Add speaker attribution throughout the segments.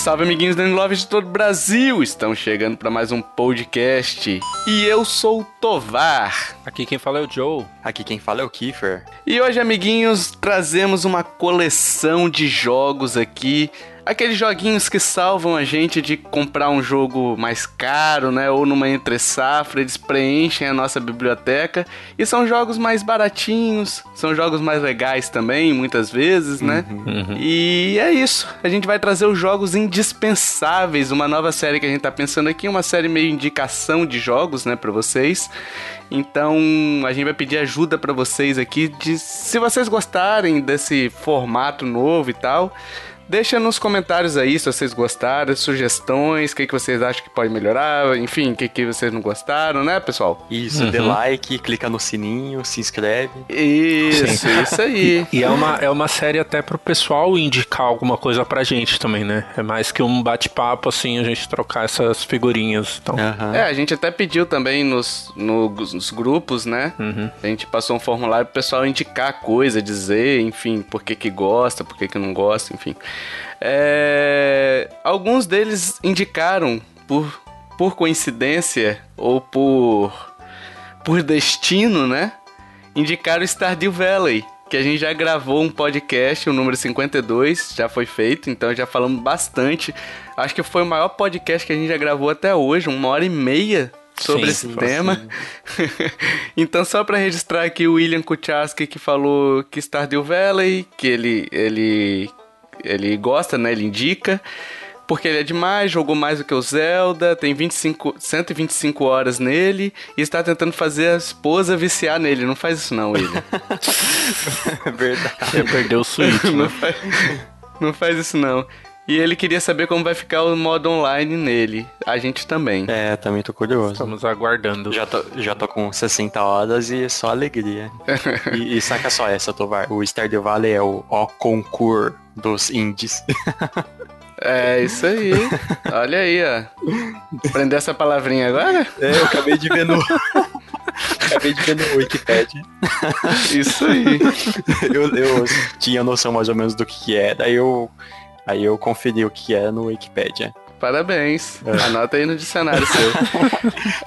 Speaker 1: Salve, amiguinhos do Love de todo o Brasil! Estamos chegando para mais um podcast. E eu sou o Tovar.
Speaker 2: Aqui quem fala é o Joe.
Speaker 3: Aqui quem fala é o Kiefer.
Speaker 1: E hoje, amiguinhos, trazemos uma coleção de jogos aqui aqueles joguinhos que salvam a gente de comprar um jogo mais caro, né? Ou numa entre safra, eles preenchem a nossa biblioteca. E são jogos mais baratinhos, são jogos mais legais também, muitas vezes, né? Uhum. uhum. E é isso. A gente vai trazer os jogos indispensáveis, uma nova série que a gente tá pensando aqui, uma série meio indicação de jogos, né, para vocês. Então, a gente vai pedir ajuda para vocês aqui de se vocês gostarem desse formato novo e tal, Deixa nos comentários aí se vocês gostaram, sugestões, o que, que vocês acham que pode melhorar, enfim, o que, que vocês não gostaram, né, pessoal?
Speaker 3: Isso, uhum. dê like, clica no sininho, se inscreve.
Speaker 1: Isso, Sim. isso aí.
Speaker 2: E, e, é, uma, é uma série até pro pessoal indicar alguma coisa pra gente também, né? É mais que um bate-papo, assim, a gente trocar essas figurinhas. Então.
Speaker 1: Uhum. É, a gente até pediu também nos, no, nos grupos, né? Uhum. A gente passou um formulário pro pessoal indicar coisa, dizer, enfim, por que que gosta, por que que não gosta, enfim. É, alguns deles indicaram por, por coincidência ou por, por destino, né? Indicaram Stardew Valley, que a gente já gravou um podcast, o número 52, já foi feito, então já falamos bastante. Acho que foi o maior podcast que a gente já gravou até hoje, uma hora e meia sobre sim, esse sim, tema. então, só para registrar aqui o William Kuchaski que falou que Stardew Valley, que ele, ele ele gosta, né? Ele indica. Porque ele é demais, jogou mais do que o Zelda, tem 25, 125 horas nele e está tentando fazer a esposa viciar nele. Não faz isso não, William.
Speaker 3: é verdade.
Speaker 2: Você perdeu o Switch,
Speaker 1: não, né? faz, não faz isso não. E ele queria saber como vai ficar o modo online nele. A gente também.
Speaker 3: É, também tô curioso.
Speaker 2: Estamos aguardando.
Speaker 3: Já tô, já tô com 60 horas e só alegria. e, e saca só essa, Tovar. O Stardew Valley é o O concurso dos indies.
Speaker 1: É, isso aí. Olha aí, ó. Aprender essa palavrinha agora?
Speaker 3: É, eu acabei de ver no. acabei de ver no Wikipedia.
Speaker 1: Isso aí.
Speaker 3: Eu, eu tinha noção mais ou menos do que era, aí eu, aí eu conferi o que é no Wikipedia.
Speaker 1: Parabéns. É. Anota aí no dicionário seu.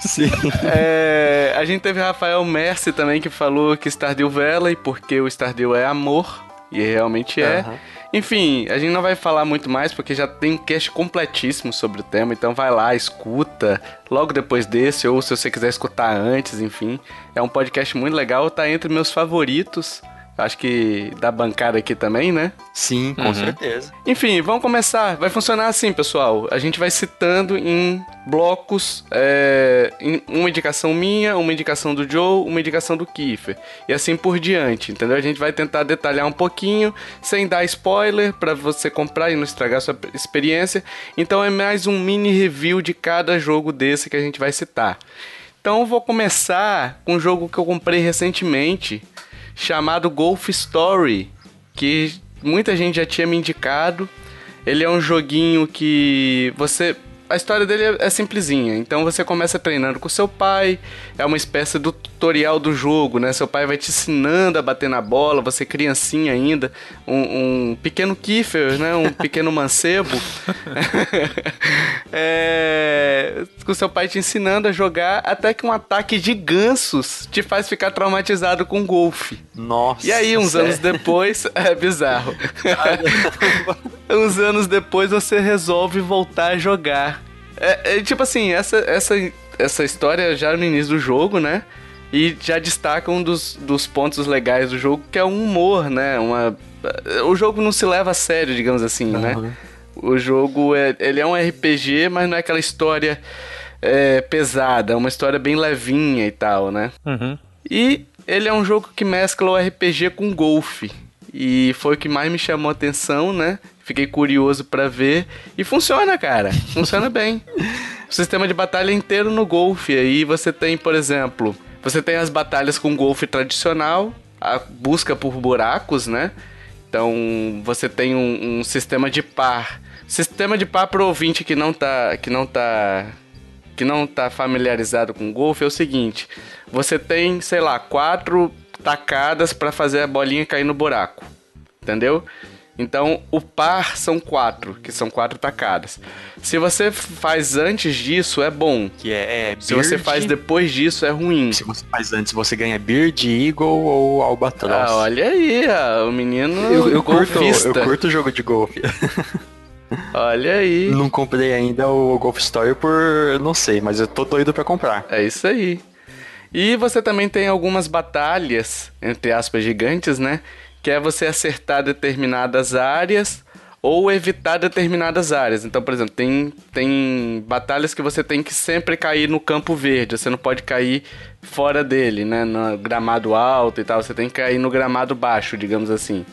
Speaker 3: Sim.
Speaker 1: É, a gente teve Rafael Mercy também que falou que Stardew Valley, porque o Stardew é amor. E realmente é. Uhum. Enfim, a gente não vai falar muito mais porque já tem um cast completíssimo sobre o tema, então vai lá, escuta logo depois desse, ou se você quiser escutar antes, enfim. É um podcast muito legal, tá entre meus favoritos. Acho que da bancada aqui também, né?
Speaker 3: Sim, com uhum. certeza.
Speaker 1: Enfim, vamos começar. Vai funcionar assim, pessoal. A gente vai citando em blocos, é, em uma indicação minha, uma indicação do Joe, uma indicação do Kiefer. E assim por diante, entendeu? A gente vai tentar detalhar um pouquinho, sem dar spoiler, para você comprar e não estragar sua experiência. Então é mais um mini review de cada jogo desse que a gente vai citar. Então eu vou começar com um jogo que eu comprei recentemente chamado Golf Story, que muita gente já tinha me indicado. Ele é um joguinho que você a história dele é, é simplesinha. Então você começa treinando com seu pai, é uma espécie do tutorial do jogo, né? Seu pai vai te ensinando a bater na bola, você criancinha ainda, um, um pequeno Kiefer, né? Um pequeno mancebo. é, com seu pai te ensinando a jogar até que um ataque de gansos te faz ficar traumatizado com golfe.
Speaker 3: Nossa.
Speaker 1: E aí, uns sério? anos depois, é bizarro. uns anos depois você resolve voltar a jogar. É, é, tipo assim, essa, essa, essa história já no início do jogo, né? E já destaca um dos, dos pontos legais do jogo, que é o humor, né? Uma, o jogo não se leva a sério, digamos assim, uhum. né? O jogo é, ele é um RPG, mas não é aquela história é, pesada, é uma história bem levinha e tal, né? Uhum. E ele é um jogo que mescla o RPG com golfe. E foi o que mais me chamou a atenção, né? Fiquei curioso para ver. E funciona, cara. Funciona bem. O sistema de batalha é inteiro no golfe. Aí você tem, por exemplo, você tem as batalhas com golfe tradicional, a busca por buracos, né? Então você tem um, um sistema de par. Sistema de par pro ouvinte que não tá. que não tá. que não tá familiarizado com golfe é o seguinte: você tem, sei lá, quatro tacadas para fazer a bolinha cair no buraco. Entendeu? Então, o par são quatro, que são quatro tacadas. Se você faz antes disso, é bom.
Speaker 3: Que é, é
Speaker 1: Se você faz depois disso, é ruim.
Speaker 3: Se você faz antes, você ganha Beard, Eagle ou Albatross.
Speaker 1: Ah, olha aí, o menino
Speaker 3: eu, eu curto, eu curto o jogo de golfe.
Speaker 1: Olha aí.
Speaker 3: Não comprei ainda o Golf Story por. não sei, mas eu tô doido pra comprar.
Speaker 1: É isso aí. E você também tem algumas batalhas, entre aspas, gigantes, né? Que é você acertar determinadas áreas ou evitar determinadas áreas. Então, por exemplo, tem, tem batalhas que você tem que sempre cair no campo verde, você não pode cair fora dele, né? No gramado alto e tal, você tem que cair no gramado baixo, digamos assim.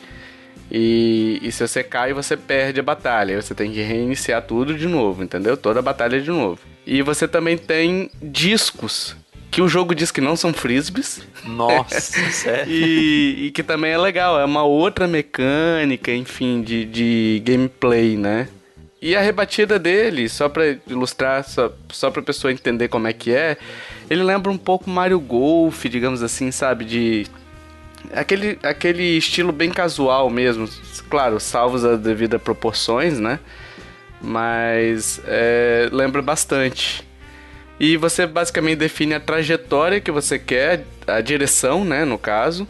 Speaker 1: E, e se você cai, você perde a batalha. Você tem que reiniciar tudo de novo, entendeu? Toda a batalha de novo. E você também tem discos que o jogo diz que não são frisbees.
Speaker 3: Nossa, sério?
Speaker 1: e, e, que também é legal, é uma outra mecânica, enfim, de, de gameplay, né? E a rebatida dele, só pra ilustrar, só, só pra pessoa entender como é que é, ele lembra um pouco Mario Golf, digamos assim, sabe? De aquele, aquele estilo bem casual mesmo. Claro, salvos as devidas proporções, né? Mas é, lembra bastante. E você basicamente define a trajetória que você quer, a direção, né, no caso.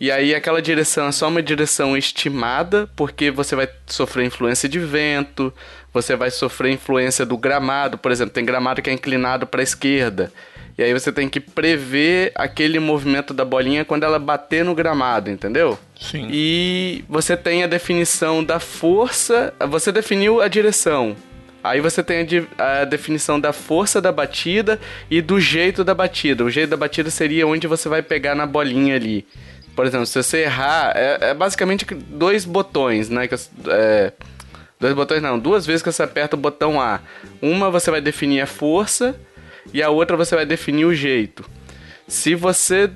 Speaker 1: E aí aquela direção é só uma direção estimada, porque você vai sofrer influência de vento, você vai sofrer influência do gramado, por exemplo, tem gramado que é inclinado para a esquerda. E aí você tem que prever aquele movimento da bolinha quando ela bater no gramado, entendeu?
Speaker 2: Sim.
Speaker 1: E você tem a definição da força. Você definiu a direção. Aí você tem a, definição da força da batida e do jeito da batida. O jeito da batida seria onde você vai pegar na bolinha ali. Por exemplo, se você errar, é, é basicamente dois botões, né? Que, é, dois botões não, duas vezes que você aperta o botão A. Uma você vai definir a força e a outra você vai definir o jeito. Se você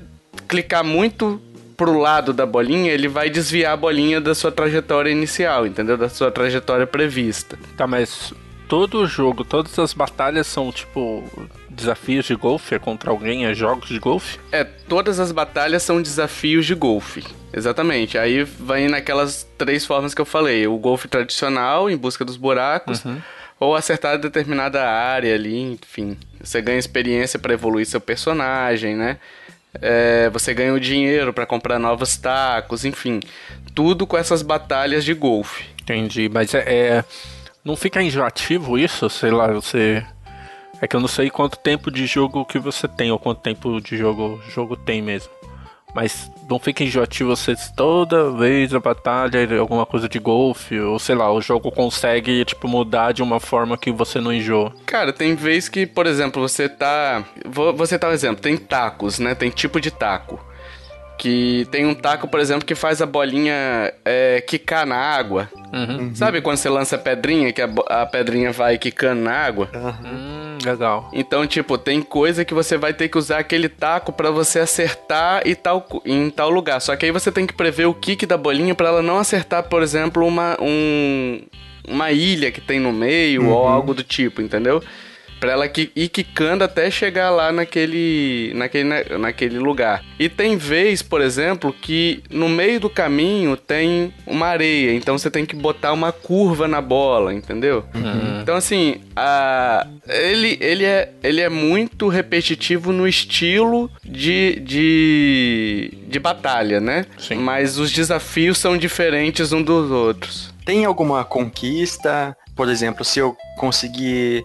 Speaker 1: clicar muito pro lado da bolinha, ele vai desviar a bolinha da sua trajetória inicial, entendeu? Da sua trajetória prevista.
Speaker 2: Tá, mas todo jogo, todas as batalhas são tipo desafios de golfe é contra alguém, é jogos de golfe?
Speaker 1: É, todas as batalhas são desafios de golfe. Exatamente. Aí vai naquelas três formas que eu falei: o golfe tradicional, em busca dos buracos. Uhum ou acertar determinada área ali, enfim. Você ganha experiência para evoluir seu personagem, né? É, você ganha o dinheiro para comprar novos tacos, enfim. Tudo com essas batalhas de golfe.
Speaker 2: Entendi, mas é, é, Não fica enjoativo isso? Sei lá, você. É que eu não sei quanto tempo de jogo que você tem, ou quanto tempo de jogo jogo tem mesmo. Mas não fica enjoativo você toda vez a batalha, alguma coisa de golfe, ou sei lá, o jogo consegue, tipo, mudar de uma forma que você não enjoa.
Speaker 1: Cara, tem vez que, por exemplo, você tá. Vou, você tá um exemplo, tem tacos, né? Tem tipo de taco. Que tem um taco, por exemplo, que faz a bolinha é, quicar na água. Uhum. Sabe quando você lança a pedrinha, que a, a pedrinha vai quicando na água?
Speaker 2: Uhum. Legal.
Speaker 1: Então, tipo, tem coisa que você vai ter que usar aquele taco para você acertar e tal, em tal lugar. Só que aí você tem que prever o kick da bolinha para ela não acertar, por exemplo, uma, um, uma ilha que tem no meio uhum. ou algo do tipo, entendeu? Pra ela ir quicando até chegar lá naquele, naquele, naquele lugar. E tem vez, por exemplo, que no meio do caminho tem uma areia. Então você tem que botar uma curva na bola, entendeu? Uhum. Então, assim, a, ele, ele, é, ele é muito repetitivo no estilo de, de, de batalha, né?
Speaker 2: Sim.
Speaker 1: Mas os desafios são diferentes um dos outros.
Speaker 3: Tem alguma conquista? Por exemplo, se eu conseguir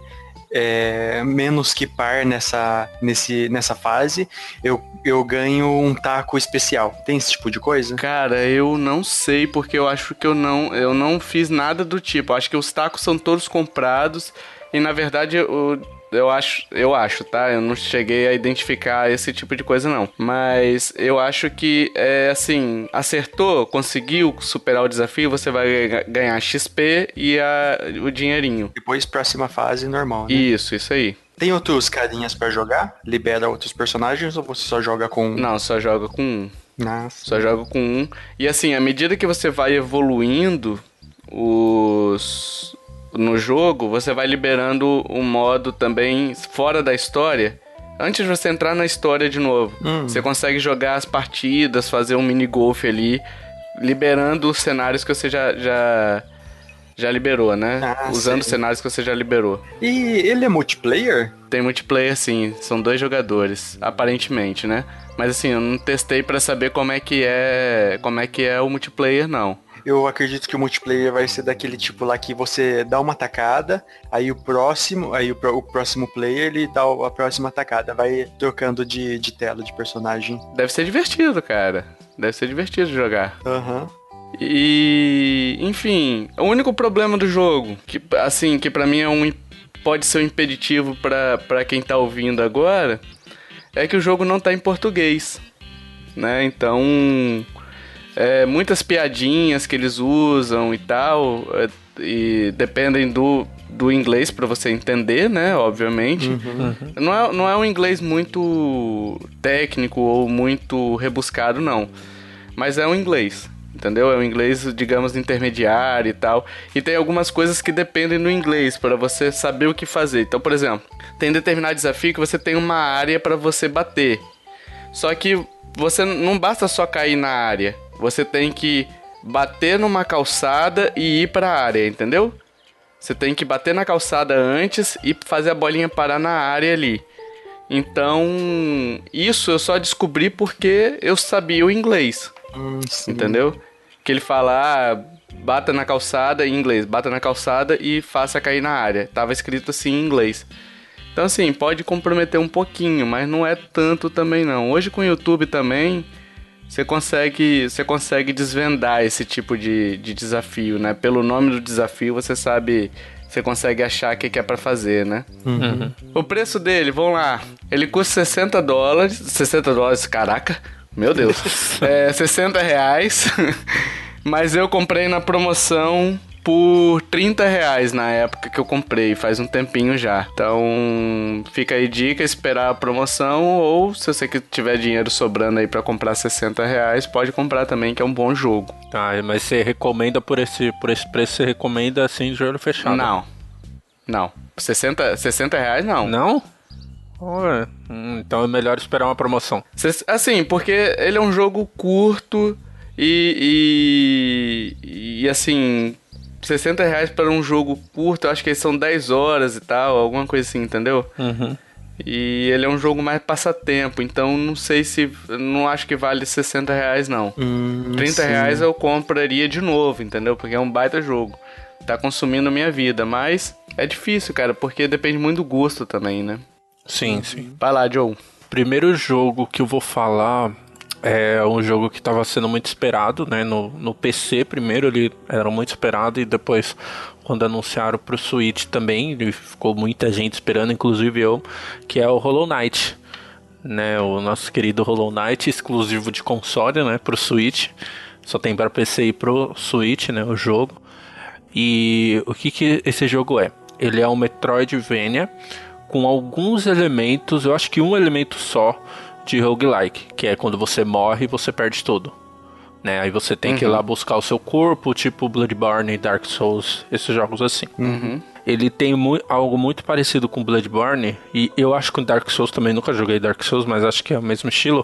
Speaker 3: é, menos que par nessa, nesse, nessa fase, eu, eu ganho um taco especial. Tem esse tipo de coisa?
Speaker 1: Cara, eu não sei, porque eu acho que eu não, eu não fiz nada do tipo. Eu acho que os tacos são todos comprados. E na verdade, o, eu acho, eu acho, tá? Eu não cheguei a identificar esse tipo de coisa, não. Mas eu acho que, é assim, acertou, conseguiu superar o desafio, você vai ganhar XP e a, o dinheirinho.
Speaker 3: Depois, próxima fase, normal, né?
Speaker 1: Isso, isso aí.
Speaker 3: Tem outros carinhas para jogar? Libera outros personagens ou você só joga com um?
Speaker 1: Não, só joga com um.
Speaker 3: Nossa.
Speaker 1: Só joga com um. E assim, à medida que você vai evoluindo, os no jogo, você vai liberando um modo também fora da história. Antes de você entrar na história de novo, hum. você consegue jogar as partidas, fazer um mini golf ali liberando os cenários que você já, já, já liberou, né?
Speaker 3: Ah,
Speaker 1: Usando os
Speaker 3: sei.
Speaker 1: cenários que você já liberou.
Speaker 3: E ele é multiplayer?
Speaker 1: Tem multiplayer sim, são dois jogadores, aparentemente, né? Mas assim, eu não testei pra saber como é que é, como é que é o multiplayer não.
Speaker 3: Eu acredito que o multiplayer vai ser daquele tipo lá que você dá uma tacada, aí o próximo, aí o, o próximo player ele dá a próxima tacada, vai trocando de, de tela de personagem.
Speaker 1: Deve ser divertido, cara. Deve ser divertido jogar.
Speaker 3: Aham.
Speaker 1: E, enfim, o único problema do jogo, que assim, que pra mim é um pode ser um impeditivo pra para quem tá ouvindo agora, é que o jogo não tá em português, né? Então, é, muitas piadinhas que eles usam e tal, é, e dependem do, do inglês pra você entender, né? Obviamente. Não, é, não é um inglês muito técnico ou muito rebuscado, não. Mas é um inglês, entendeu? É um inglês, digamos, intermediário e tal. E tem algumas coisas que dependem do inglês para você saber o que fazer. Então, por exemplo, tem determinado desafio que você tem uma área para você bater. Só que você não basta só cair na área. Você tem que bater numa calçada e ir para a área, entendeu? Você tem que bater na calçada antes e fazer a bolinha parar na área ali. Então, isso eu só descobri porque eu sabia o inglês,
Speaker 3: Hum,
Speaker 1: entendeu? Que ele fala, ah, bata na calçada em inglês, bata na calçada e faça cair na área. Tava escrito assim em inglês. Então, assim, pode comprometer um pouquinho, mas não é tanto também não. Hoje com o YouTube também, você consegue, você consegue desvendar esse tipo de, de desafio, né? Pelo nome do desafio, você sabe, você consegue achar o que, é pra fazer, né? O preço dele, vamos lá, ele custa 60 dólares, 60 dólares, caraca, meu Deus, é 60 reais, mas eu comprei na promoção por 30 reais na época que eu comprei, faz um tempinho já. Então, fica aí dica, esperar a promoção, ou se você que tiver dinheiro sobrando aí pra comprar 60 reais, pode comprar também, que é um bom jogo.
Speaker 2: Tá, mas você recomenda por esse, por esse preço, você recomenda assim de olho fechado?
Speaker 1: Não, não, 60, 60 reais não.
Speaker 2: Não? Ué, hum, então é melhor esperar uma promoção.
Speaker 1: Assim, porque ele é um jogo curto e, e, e assim, 60 reais para um jogo curto, eu acho que são 10 horas e tal, alguma coisa assim, entendeu?
Speaker 2: Uhum.
Speaker 1: E ele é um jogo mais passatempo, então não sei se. Não acho que vale 60 reais, não.
Speaker 3: Hum,
Speaker 1: 30
Speaker 3: sim.
Speaker 1: reais eu compraria de novo, entendeu? Porque é um baita jogo. Tá consumindo a minha vida, mas é difícil, cara, porque depende muito do gosto também, né?
Speaker 2: Sim, sim.
Speaker 1: Vai lá, Joe.
Speaker 2: Primeiro jogo que eu vou falar é um jogo que estava sendo muito esperado, né? No, no PC primeiro ele era muito esperado e depois quando anunciaram pro Switch também, ele ficou muita gente esperando, inclusive eu, que é o Hollow Knight. Né, o nosso querido Hollow Knight, exclusivo de console, né, pro Switch. Só tem para PC e pro Switch, né, o jogo. E o que, que esse jogo é? Ele é um Metroidvania com alguns elementos, eu acho que um elemento só de roguelike, que é quando você morre você perde tudo. Né? Aí você tem que ir lá buscar o seu corpo, tipo Bloodborne, Dark Souls, esses jogos assim. Ele tem mu- algo muito parecido com Bloodborne, e eu acho que o Dark Souls também nunca joguei Dark Souls, mas acho que é o mesmo estilo,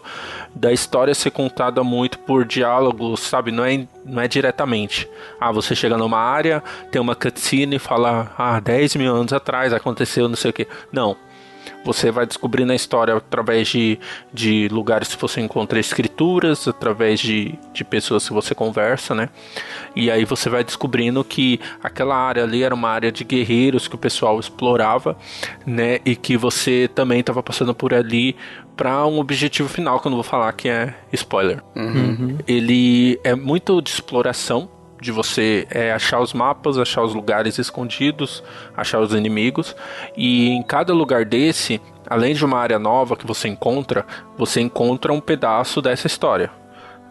Speaker 2: da história ser contada muito por diálogos, sabe? Não é, não é diretamente. Ah, você chega numa área, tem uma cutscene e fala, ah, 10 mil anos atrás aconteceu não sei o que. Não. Você vai descobrindo a história através de, de lugares que você encontra escrituras, através de, de pessoas que você conversa, né? E aí você vai descobrindo que aquela área ali era uma área de guerreiros que o pessoal explorava, né? E que você também estava passando por ali para um objetivo final, que eu não vou falar que é spoiler. Ele é muito de exploração, de você é, achar os mapas, achar os lugares escondidos, achar os inimigos. E em cada lugar desse, além de uma área nova que você encontra, você encontra um pedaço dessa história.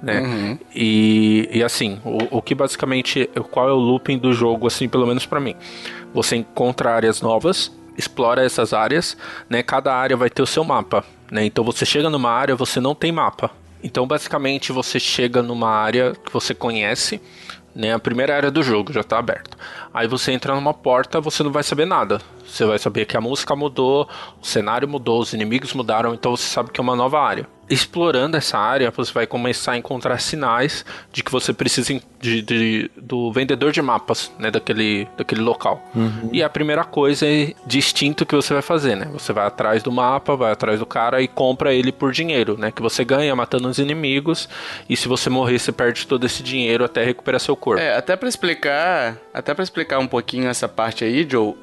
Speaker 2: Né? E, e assim, o, o que basicamente, qual é o looping do jogo, assim, pelo menos pra mim? Você encontra áreas novas, explora essas áreas, né? Cada área vai ter o seu mapa, né? Então você chega numa área, você não tem mapa. Então basicamente você chega numa área que você conhece, né? A primeira área do jogo já tá aberta. Aí você entra numa porta, você não vai saber nada. Você vai saber que a música mudou, o cenário mudou, os inimigos mudaram, então você sabe que é uma nova área. Explorando essa área, você vai começar a encontrar sinais de que você precisa de, de do vendedor de mapas, né, daquele, daquele local. Uhum. E a primeira coisa é distinto que você vai fazer, né? Você vai atrás do mapa, vai atrás do cara e compra ele por dinheiro, né? Que você ganha matando os inimigos e se você morrer, você perde todo esse dinheiro até recuperar seu corpo.
Speaker 1: É, até para explicar, até para explicar um pouquinho essa parte aí, Joe, uh,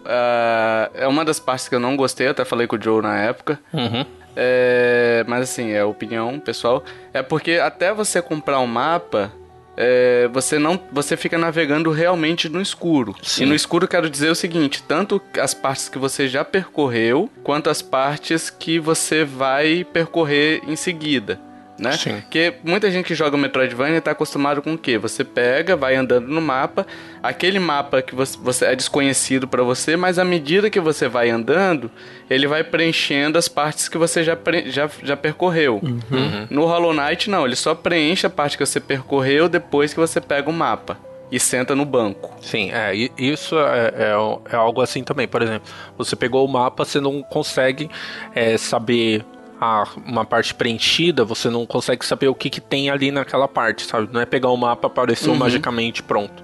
Speaker 1: é uma das partes que eu não gostei, eu até falei com o Joe na época. Uhum. É, mas assim, é opinião pessoal. É porque até você comprar um mapa, é, você não você fica navegando realmente no escuro. Sim. E no escuro quero dizer o seguinte, tanto as partes que você já percorreu, quanto as partes que você vai percorrer em seguida né? Sim. Porque muita gente que joga Metroidvania tá acostumado com o quê? Você pega, vai andando no mapa, aquele mapa que você, você é desconhecido para você, mas à medida que você vai andando, ele vai preenchendo as partes que você já, já, já percorreu. Uhum. Uhum. No Hollow Knight, não, ele só preenche a parte que você percorreu depois que você pega o mapa e senta no banco.
Speaker 2: Sim, é, isso é, é, é, algo assim também. Por exemplo, você pegou o mapa, você não consegue é, saber a, uma parte preenchida, você não consegue saber o que, que tem ali naquela parte, sabe? Não é pegar o mapa apareceu uhum. magicamente pronto.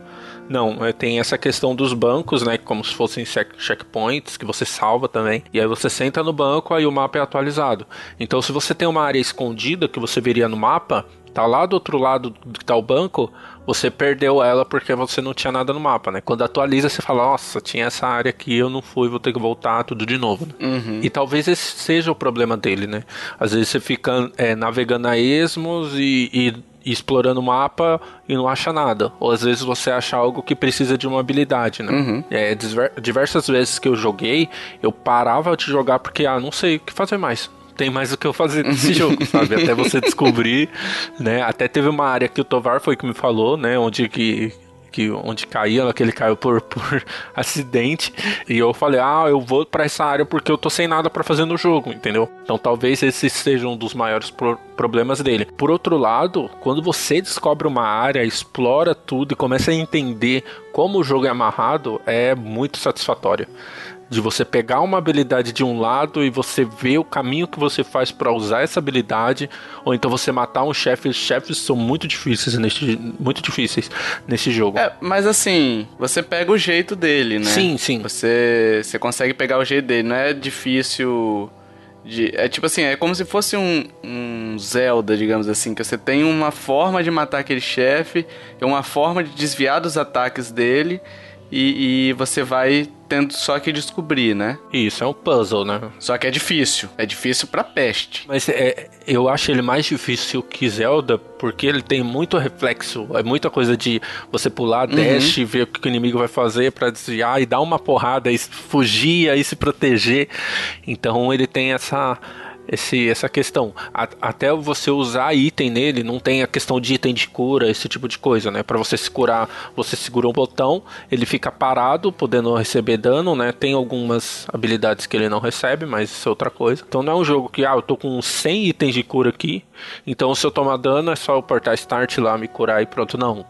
Speaker 2: Não, é, tem essa questão dos bancos, né? Como se fossem checkpoints que você salva também. E aí você senta no banco, aí o mapa é atualizado. Então, se você tem uma área escondida que você veria no mapa, tá lá do outro lado que tá o banco, você perdeu ela porque você não tinha nada no mapa, né? Quando atualiza, você fala, nossa, tinha essa área aqui, eu não fui, vou ter que voltar tudo de novo. Né? Uhum. E talvez esse seja o problema dele, né? Às vezes você fica é, navegando a esmos e, e explorando o mapa e não acha nada. Ou às vezes você acha algo que precisa de uma habilidade, né? Uhum. É, diversas vezes que eu joguei, eu parava de jogar porque, ah, não sei o que fazer mais tem mais o que eu fazer nesse jogo, sabe? Até você descobrir, né? Até teve uma área que o Tovar foi que me falou, né? Onde que que onde caía, que ele caiu por, por acidente. E eu falei, ah, eu vou para essa área porque eu tô sem nada para fazer no jogo, entendeu? Então talvez esse seja um dos maiores pro problemas dele. Por outro lado, quando você descobre uma área, explora tudo e começa a entender como o jogo é amarrado, é muito satisfatório de você pegar uma habilidade de um lado e você ver o caminho que você faz para usar essa habilidade, ou então você matar um chefe. Os chefes são muito difíceis neste, muito difíceis nesse jogo.
Speaker 1: É, mas assim, você pega o jeito dele, né?
Speaker 2: Sim, sim.
Speaker 1: Você, você consegue pegar o jeito dele, não é difícil. De, é tipo assim, é como se fosse um, um Zelda, digamos assim, que você tem uma forma de matar aquele chefe, uma forma de desviar dos ataques dele, e, e, você vai tendo só que descobrir, né?
Speaker 2: Isso, é um puzzle, né?
Speaker 1: Só que é difícil. É difícil pra peste.
Speaker 2: Mas é, eu acho ele mais difícil que Zelda, porque ele tem muito reflexo. É muita coisa de você pular, uhum. dash, ver o que o inimigo vai fazer para desviar e dar uma porrada, e fugir, aí se proteger. Então ele tem essa esse, essa questão. A, até você usar item nele, não tem a questão de item de cura, esse tipo de coisa, né? Para você se curar, você segura um botão, ele fica parado, podendo receber dano, né? Tem algumas habilidades que ele não recebe, mas isso é outra coisa. Então não é um jogo que, ah, eu tô com 100 itens de cura aqui, então se eu tomar dano é só eu apertar start lá, me curar e pronto. Não.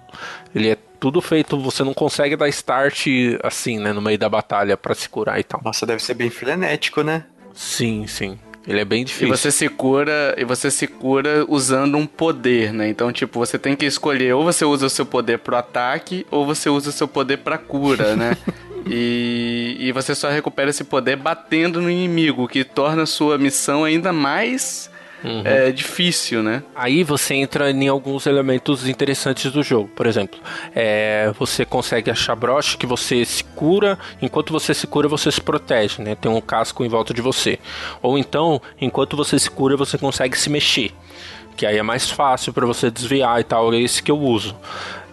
Speaker 2: Ele é tudo feito, você não consegue dar start assim, né, no meio da batalha para se curar e tal.
Speaker 3: Nossa, deve ser bem frenético, né?
Speaker 2: Sim, sim. Ele é bem difícil.
Speaker 1: E você se cura, e você se cura usando um poder, né? Então, tipo, você tem que escolher ou você usa o seu poder pro ataque ou você usa o seu poder pra cura, né? e, e você só recupera esse poder batendo no inimigo, que torna a sua missão ainda mais Uhum. É difícil, né?
Speaker 2: Aí você entra em alguns elementos interessantes do jogo. Por exemplo, é, você consegue achar broche que você se cura, enquanto você se cura, você se protege, né? Tem um casco em volta de você. Ou então, enquanto você se cura, você consegue se mexer. Que aí é mais fácil para você desviar e tal. É esse que eu uso.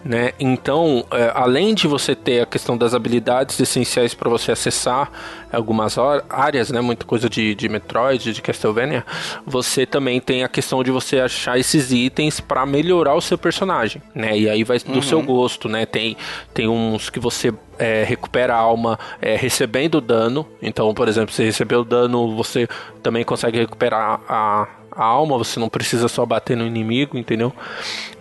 Speaker 2: Né? Então, é, além de você ter a questão das habilidades essenciais para você acessar algumas áreas, né? muita coisa de, de Metroid, de Castlevania, você também tem a questão de você achar esses itens para melhorar o seu personagem, né? E aí vai do uhum. seu gosto, né? Tem, tem uns que você é, recupera a alma é, recebendo dano. Então, por exemplo, se recebeu dano, você também consegue recuperar a, a alma. Você não precisa só bater no inimigo, entendeu?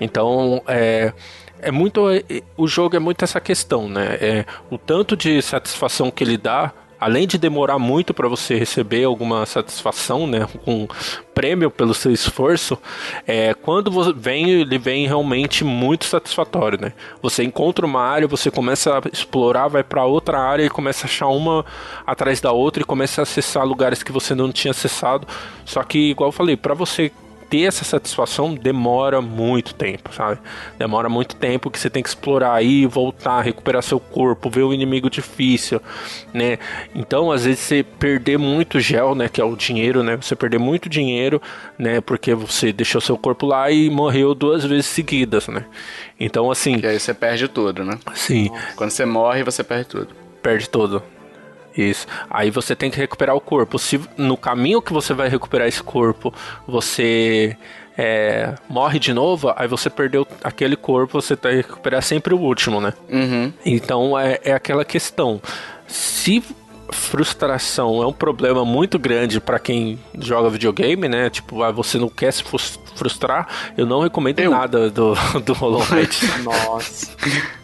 Speaker 2: Então, é é muito. É, o jogo é muito essa questão, né? É, o tanto de satisfação que ele dá além de demorar muito para você receber alguma satisfação, né, com prêmio pelo seu esforço, é, quando você vem, ele vem realmente muito satisfatório, né? Você encontra uma área, você começa a explorar, vai para outra área e começa a achar uma atrás da outra e começa a acessar lugares que você não tinha acessado. Só que, igual eu falei, para você ter essa satisfação demora muito tempo, sabe? Demora muito tempo que você tem que explorar aí, voltar, recuperar seu corpo, ver o inimigo difícil, né? Então, às vezes você perder muito gel, né, que é o dinheiro, né? Você perder muito dinheiro, né, porque você deixou seu corpo lá e morreu duas vezes seguidas, né? Então, assim,
Speaker 1: E aí você perde tudo, né?
Speaker 2: sim,
Speaker 1: Quando você morre, você perde tudo.
Speaker 2: perde tudo. Isso. Aí você tem que recuperar o corpo. Se no caminho que você vai recuperar esse corpo, você é, morre de novo, aí você perdeu aquele corpo, você tem que recuperar sempre o último, né?
Speaker 1: Uhum.
Speaker 2: Então é, é aquela questão. Se frustração é um problema muito grande para quem joga videogame, né? Tipo, ah, você não quer se frustrar, eu não recomendo
Speaker 1: Eu.
Speaker 2: nada do, do Hollow Knight.
Speaker 3: Nossa.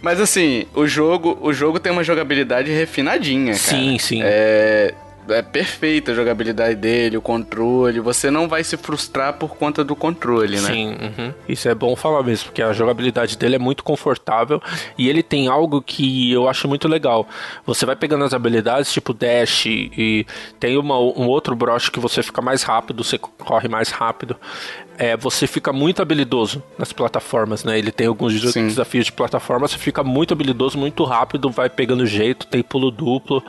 Speaker 1: Mas assim, o jogo, o jogo tem uma jogabilidade refinadinha, cara.
Speaker 2: sim, sim.
Speaker 1: É, é perfeita a jogabilidade dele, o controle. Você não vai se frustrar por conta do controle, né?
Speaker 2: Sim, uhum. isso é bom falar mesmo, porque a jogabilidade dele é muito confortável e ele tem algo que eu acho muito legal. Você vai pegando as habilidades, tipo dash, e tem uma, um outro broche que você fica mais rápido, você corre mais rápido. É, você fica muito habilidoso nas plataformas, né? Ele tem alguns
Speaker 1: Sim.
Speaker 2: desafios de plataforma, você fica muito habilidoso, muito rápido, vai pegando jeito, tem pulo duplo,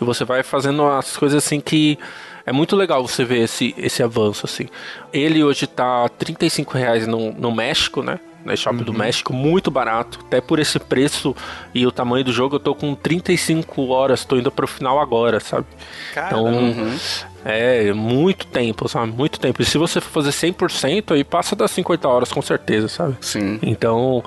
Speaker 2: e você vai fazendo as coisas assim que é muito legal você ver esse, esse avanço, assim. Ele hoje tá 35 reais no, no México, né? Na Shop do México, muito barato. Até por esse preço e o tamanho do jogo, eu tô com 35 horas, tô indo pro final agora, sabe?
Speaker 3: Caramba.
Speaker 2: Então, é muito tempo, sabe? Muito tempo. E se você for fazer 100%, aí passa das 50 horas, com certeza, sabe?
Speaker 1: Sim.
Speaker 2: Então,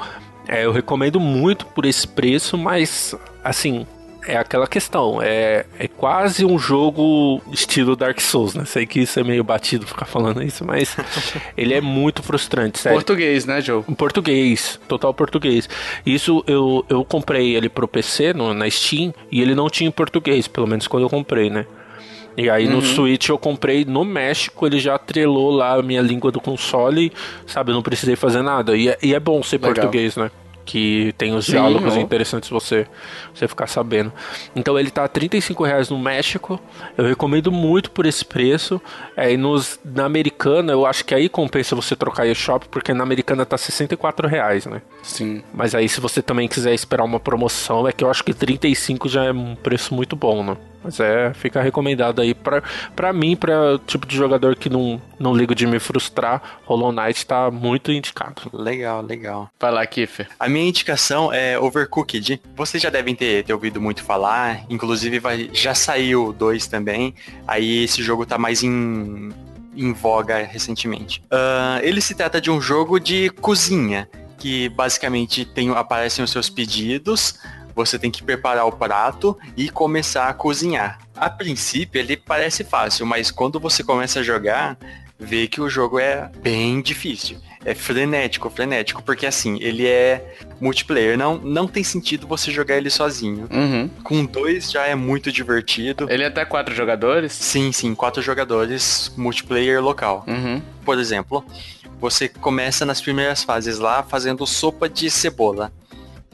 Speaker 2: é, eu recomendo muito por esse preço, mas assim, é aquela questão, é, é quase um jogo estilo Dark Souls, né? Sei que isso é meio batido ficar falando isso, mas ele é muito frustrante, sério.
Speaker 1: Português, né, Joe?
Speaker 2: Em português, total português. Isso eu, eu comprei ele pro PC no, na Steam e ele não tinha em português, pelo menos quando eu comprei, né? E aí no Switch eu comprei no México, ele já atrelou lá a minha língua do console, sabe? Eu não precisei fazer nada. E é, e é bom ser
Speaker 1: Legal.
Speaker 2: português, né? Que tem os
Speaker 1: Sim,
Speaker 2: diálogos
Speaker 1: ó.
Speaker 2: interessantes você, você ficar sabendo. Então ele tá 35 reais no México. Eu recomendo muito por esse preço. É, e nos, na americana, eu acho que aí compensa você trocar a eShop, porque na americana tá 64 reais, né?
Speaker 1: Sim.
Speaker 2: Mas aí se você também quiser esperar uma promoção, é que eu acho que 35 já é um preço muito bom, né? Mas é, fica recomendado aí pra, pra mim, pra o tipo de jogador que não, não ligo de me frustrar, Hollow Knight tá muito indicado.
Speaker 3: Legal, legal.
Speaker 1: Vai lá, Kiffer.
Speaker 3: A minha indicação é Overcooked. Vocês já devem ter, ter ouvido muito falar. Inclusive, vai, já saiu 2 também. Aí esse jogo tá mais em, em voga recentemente. Ah, ele se trata de um jogo de cozinha. Que basicamente tem, aparecem os seus pedidos. Você tem que preparar o prato e começar a cozinhar. A princípio ele parece fácil, mas quando você começa a jogar, vê que o jogo é bem difícil. É frenético, frenético, porque assim, ele é multiplayer. Não, não tem sentido você jogar ele sozinho.
Speaker 1: Uhum.
Speaker 3: Com dois já é muito divertido.
Speaker 1: Ele é até quatro jogadores?
Speaker 3: Sim, sim, quatro jogadores, multiplayer local.
Speaker 1: Uhum.
Speaker 3: Por exemplo, você começa nas primeiras fases lá fazendo sopa de cebola.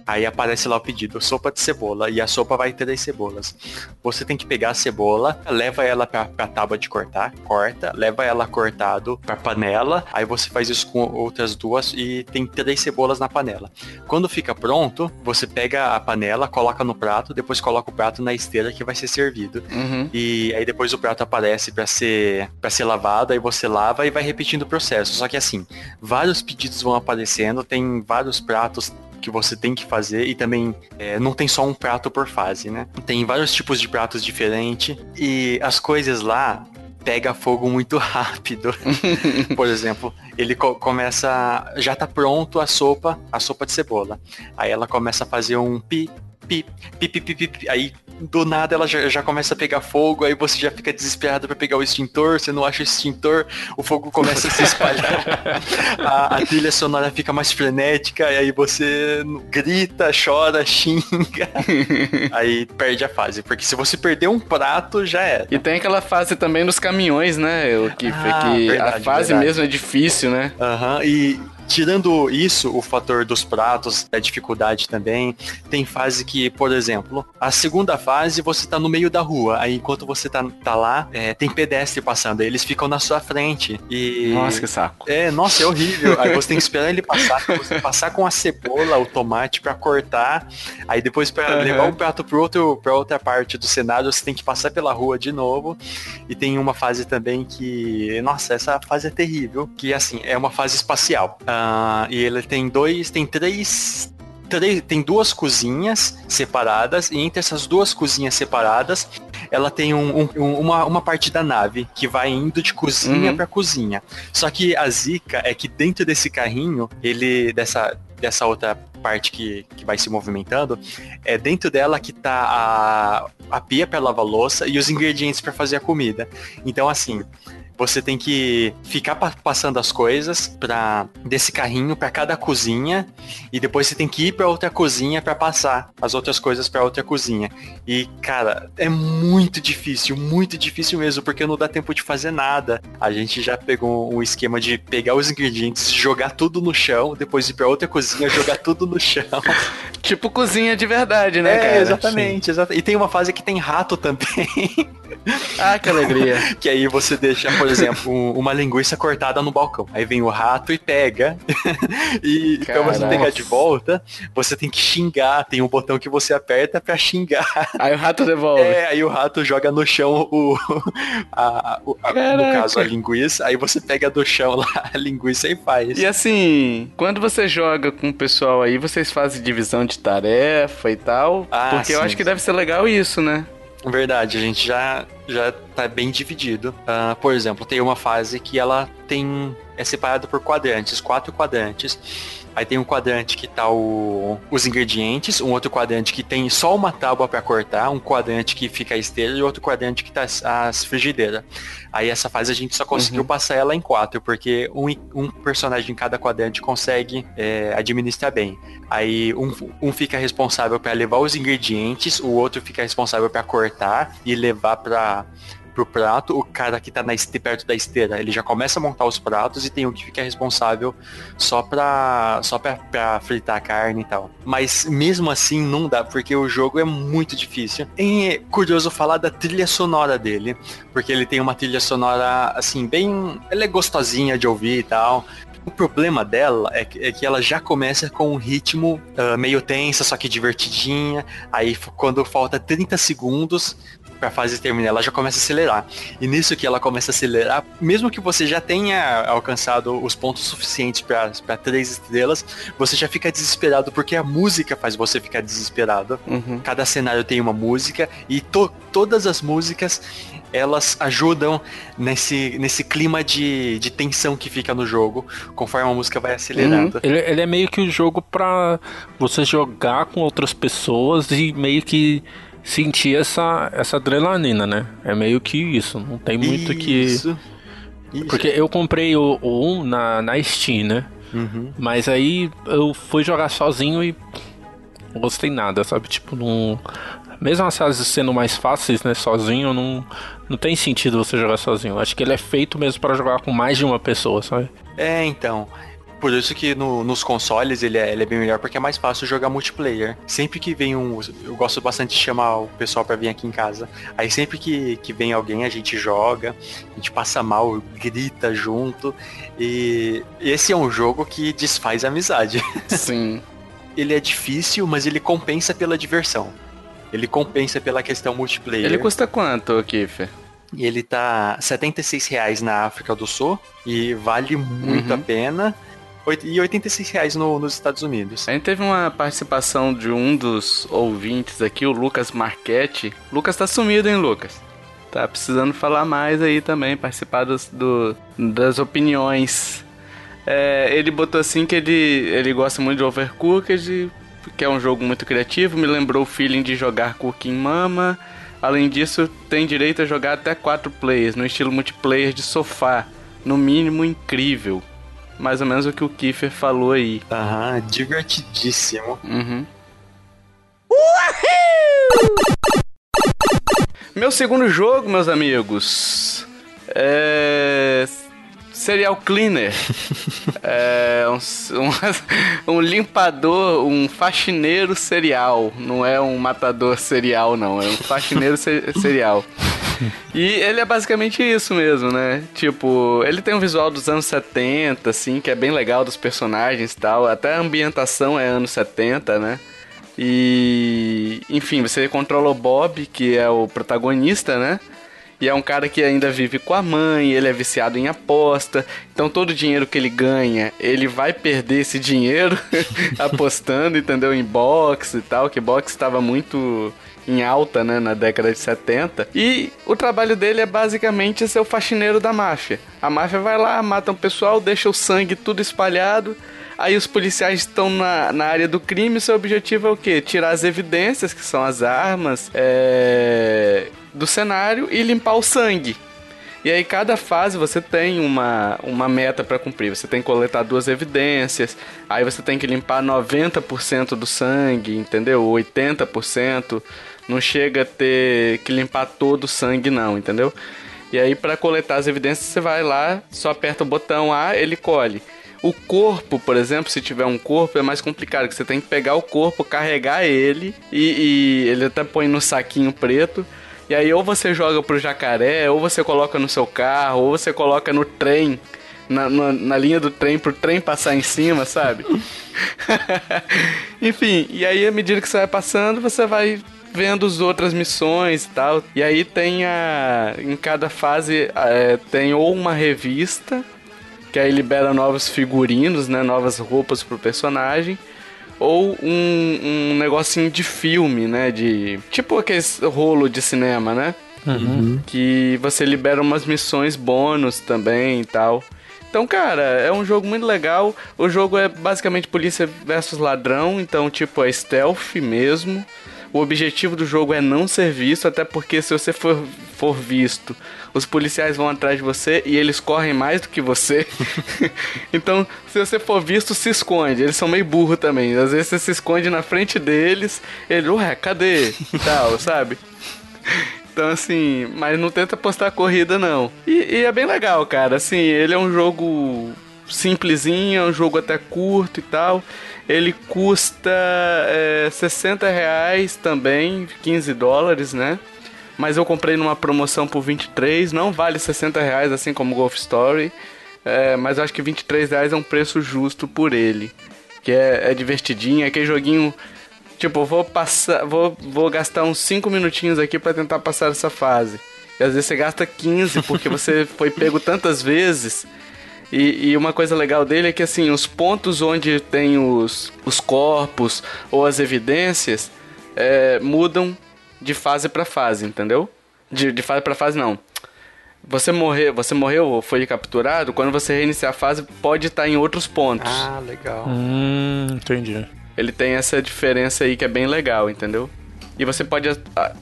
Speaker 3: Aí aparece lá o pedido, sopa de cebola, e a sopa vai ter as cebolas. Você tem que pegar a cebola, leva ela pra, pra tábua de cortar, corta, leva ela cortado pra panela, aí você faz isso com outras duas e tem três cebolas na panela. Quando fica pronto, você pega a panela, coloca no prato, depois coloca o prato na esteira que vai ser servido.
Speaker 1: Uhum.
Speaker 3: E aí depois o prato aparece para ser para ser lavado, aí você lava e vai repetindo o processo. Só que assim, vários pedidos vão aparecendo, tem vários pratos que você tem que fazer e também é, não tem só um prato por fase, né? Tem vários tipos de pratos diferentes e as coisas lá pega fogo muito rápido. Por exemplo, ele co- começa, já tá pronto a sopa, a sopa de cebola. Aí ela começa a fazer um pi pi, pi, pi, pi, pi, aí do nada ela já, já, começa a pegar fogo, aí você já fica desesperado para pegar o extintor, você não acha o extintor, o fogo começa a se espalhar, a, a, trilha sonora fica mais frenética, e aí você grita, chora, xinga, aí perde a fase, porque se você perder um prato, já é.
Speaker 1: E tem aquela fase também nos caminhões, né, o que, ah, que verdade, a fase verdade. mesmo é difícil, né?
Speaker 3: Aham, uhum, e Tirando isso, o fator dos pratos, da dificuldade também, tem fase que, por exemplo, a segunda fase você tá no meio da rua, aí enquanto você tá, tá lá, é, tem pedestre passando, aí eles ficam na sua frente. E.
Speaker 1: Nossa, que saco.
Speaker 3: É, nossa, é horrível. aí você tem que esperar ele passar, você passar com a cebola, o tomate para cortar, aí depois para uhum. levar o prato pro outro, pra outra parte do cenário, você tem que passar pela rua de novo. E tem uma fase também que. Nossa, essa fase é terrível, que assim, é uma fase espacial. Uh, e ele tem dois, tem três, três, tem duas cozinhas separadas, e entre essas duas cozinhas separadas, ela tem um, um, uma, uma parte da nave que vai indo de cozinha uhum. para cozinha. Só que a zica é que dentro desse carrinho, ele, dessa, dessa outra parte que, que vai se movimentando, é dentro dela que tá a, a pia para lavar louça e os ingredientes para fazer a comida. Então, assim, você tem que ficar passando as coisas para desse carrinho para cada cozinha e depois você tem que ir para outra cozinha para passar as outras coisas para outra cozinha. E cara, é muito difícil, muito difícil mesmo, porque não dá tempo de fazer nada. A gente já pegou um esquema de pegar os ingredientes, jogar tudo no chão, depois ir para outra cozinha, jogar tudo no chão.
Speaker 1: Tipo cozinha de verdade, né,
Speaker 3: é,
Speaker 1: cara?
Speaker 3: Exatamente, exatamente. E tem uma fase que tem rato também.
Speaker 1: ah, que alegria.
Speaker 3: que aí você deixa, por exemplo, uma linguiça cortada no balcão. Aí vem o rato e pega. e Caraca. pra você pegar de volta, você tem que xingar. Tem um botão que você aperta pra xingar.
Speaker 1: Aí o rato devolve.
Speaker 3: É, aí o rato joga no chão o. A, o a, no caso, a linguiça. Aí você pega do chão lá a linguiça e faz.
Speaker 1: E assim, quando você joga com o pessoal aí, vocês fazem divisão de tarefa e tal. Ah, porque sim, eu acho que deve ser legal isso, né?
Speaker 3: Verdade, a gente já, já tá bem dividido. Uh, por exemplo, tem uma fase que ela tem. é separada por quadrantes, quatro quadrantes. Aí tem um quadrante que tá o, os ingredientes, um outro quadrante que tem só uma tábua para cortar, um quadrante que fica a esteira e outro quadrante que tá as, as frigideiras. Aí essa fase a gente só conseguiu uhum. passar ela em quatro, porque um, um personagem em cada quadrante consegue é, administrar bem. Aí um, um fica responsável para levar os ingredientes, o outro fica responsável para cortar e levar para pro prato, o cara que tá na perto da esteira, ele já começa a montar os pratos e tem o que fica responsável só pra, só pra, pra fritar a carne e tal. Mas mesmo assim não dá, porque o jogo é muito difícil. E é curioso falar da trilha sonora dele, porque ele tem uma trilha sonora, assim, bem... Ela é gostosinha de ouvir e tal. O problema dela é que, é que, ela já começa com um ritmo uh, meio tensa, só que divertidinha. Aí quando falta 30 segundos, pra fase terminar, ela já começa a acelerar. E nisso que ela começa a acelerar, mesmo que você já tenha alcançado os pontos suficientes para três estrelas, você já fica desesperado porque a música faz você ficar desesperado. Uhum. Cada cenário tem uma música e to todas as músicas elas ajudam nesse, nesse clima de, de tensão que fica no jogo, conforme a música vai acelerando.
Speaker 2: Uhum. Ele, ele, é meio que o um jogo pra você jogar com outras pessoas e meio que sentir essa, essa adrenalina, né? É meio que isso, não tem muito isso. que. Isso. Porque eu comprei o, o 1 na, na Steam, né? Uhum. Mas aí eu fui jogar sozinho e não gostei nada, sabe? Tipo, não. Mesmo as fases sendo mais fáceis, né? Sozinho, não, não tem sentido você jogar sozinho. Acho que ele é feito mesmo para jogar com mais de uma pessoa, sabe?
Speaker 3: É, então. Por isso que no, nos consoles ele é, ele é, bem melhor, porque é mais fácil jogar multiplayer. Sempre que vem um. Eu gosto bastante de chamar o pessoal para vir aqui em casa. Aí sempre que, que vem alguém, a gente joga, a gente passa mal, grita junto. E esse é um jogo que desfaz a amizade.
Speaker 1: Sim.
Speaker 3: ele é difícil, mas ele compensa pela diversão. Ele compensa pela questão multiplayer.
Speaker 1: Ele custa quanto, Kiffer?
Speaker 3: Ele tá 76 reais na África do Sul e vale muito uhum. a pena e 86 reais no, nos Estados Unidos.
Speaker 1: A gente teve uma participação de um dos ouvintes aqui, o Lucas Marchetti. Lucas tá sumido, hein, Lucas? Tá precisando falar mais aí também, participar dos, do, das opiniões. É, ele botou assim que ele, ele gosta muito de Overcooked, que é um jogo muito criativo, me lembrou o feeling de jogar Cooking Mama. Além disso, tem direito a jogar até 4 players, no estilo multiplayer de sofá. No mínimo, incrível. Mais ou menos o que o Kiefer falou aí.
Speaker 3: Aham, divertidíssimo.
Speaker 1: Uhum. Meu segundo jogo, meus amigos, é Serial Cleaner. é um, um, um, limpador, um faxineiro serial. Não é um matador serial, não. É um faxineiro serial. E ele é basicamente isso mesmo, né? Tipo, ele tem um visual dos anos 70, assim, que é bem legal dos personagens e tal. Até a ambientação é anos 70, né? E, enfim, você controla o Bob, que é o protagonista, né? E é um cara que ainda vive com a mãe, ele é viciado em aposta. Então todo o dinheiro que ele ganha, ele vai perder esse dinheiro apostando, entendeu? Em boxe e tal, que boxe estava muito em alta, né, na década de 70. E o trabalho dele é basicamente ser o faxineiro da máfia. A máfia vai lá, mata um pessoal, deixa o sangue tudo espalhado Aí os policiais estão na, na área do crime. Seu objetivo é o quê? Tirar as evidências, que são as armas, é, do cenário e limpar o sangue. E aí cada fase você tem uma, uma meta para cumprir. Você tem que coletar duas evidências, aí você tem que limpar 90% do sangue, entendeu? 80%. Não chega a ter que limpar todo o sangue não, entendeu? E aí para coletar as evidências você vai lá, só aperta o botão A, ele colhe. O corpo, por exemplo, se tiver um corpo, é mais complicado, que você tem que pegar o corpo, carregar ele e, e ele até põe no saquinho preto. E aí ou você joga pro jacaré, ou você coloca no seu carro, ou você coloca no trem, na, na, na linha do trem, pro trem passar em cima, sabe? Enfim, e aí à medida que você vai passando, você vai vendo as outras missões e tal. E aí tem a. Em cada fase é, tem ou uma revista que aí libera novos figurinos, né, novas roupas pro personagem, ou um, um negocinho de filme, né, de tipo aqueles rolo de cinema, né? Uhum. Que você libera umas missões bônus também e tal. Então, cara, é um jogo muito legal. O jogo é basicamente polícia versus ladrão, então, tipo, é stealth mesmo. O objetivo do jogo é não ser visto, até porque se você for, for visto, os policiais vão atrás de você e eles correm mais do que você. então, se você for visto, se esconde. Eles são meio burro também. Às vezes você se esconde na frente deles, ele, ué, cadê? Tal, sabe? Então, assim, mas não tenta postar corrida, não. E, e, é bem legal, cara. Assim, ele é um jogo simplesinho, é um jogo até curto e tal. Ele custa é, 60 reais também, 15 dólares, né? Mas eu comprei numa promoção por 23, não vale 60 reais, assim como Golf Story. É, mas eu acho que 23 reais é um preço justo por ele. Que é, é divertidinho, é aquele joguinho. Tipo, vou passar. Vou, vou gastar uns 5 minutinhos aqui para tentar passar essa fase. E às vezes você gasta 15 porque você foi pego tantas vezes e, e, uma coisa legal dele é que assim, os pontos onde tem os, os corpos ou as evidências é, mudam de fase para fase, entendeu? De, de fase para fase não. Você morreu, você morreu ou foi capturado, quando você reiniciar a fase, pode estar em outros pontos.
Speaker 3: Ah, legal.
Speaker 2: Hum, entendi.
Speaker 1: Ele tem essa diferença aí que é bem legal, entendeu? E você pode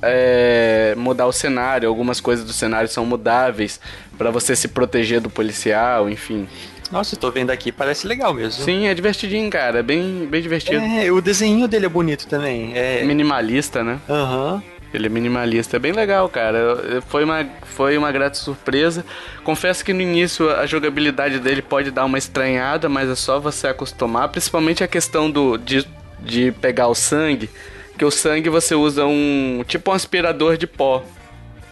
Speaker 1: é, mudar o cenário, algumas coisas do cenário são mudáveis para você se proteger do policial, enfim.
Speaker 3: Nossa, tô vendo aqui, parece legal mesmo.
Speaker 1: Sim, é divertidinho, cara. É bem, bem divertido.
Speaker 3: É, o desenho dele é bonito também. É
Speaker 1: minimalista, né?
Speaker 3: Aham. Uhum.
Speaker 1: Ele é minimalista, é bem legal, cara. Foi uma, foi uma grata surpresa. Confesso que no início a jogabilidade dele pode dar uma estranhada, mas é só você acostumar. Principalmente a questão do, de, de pegar o sangue. Que o sangue você usa um. tipo um aspirador de pó.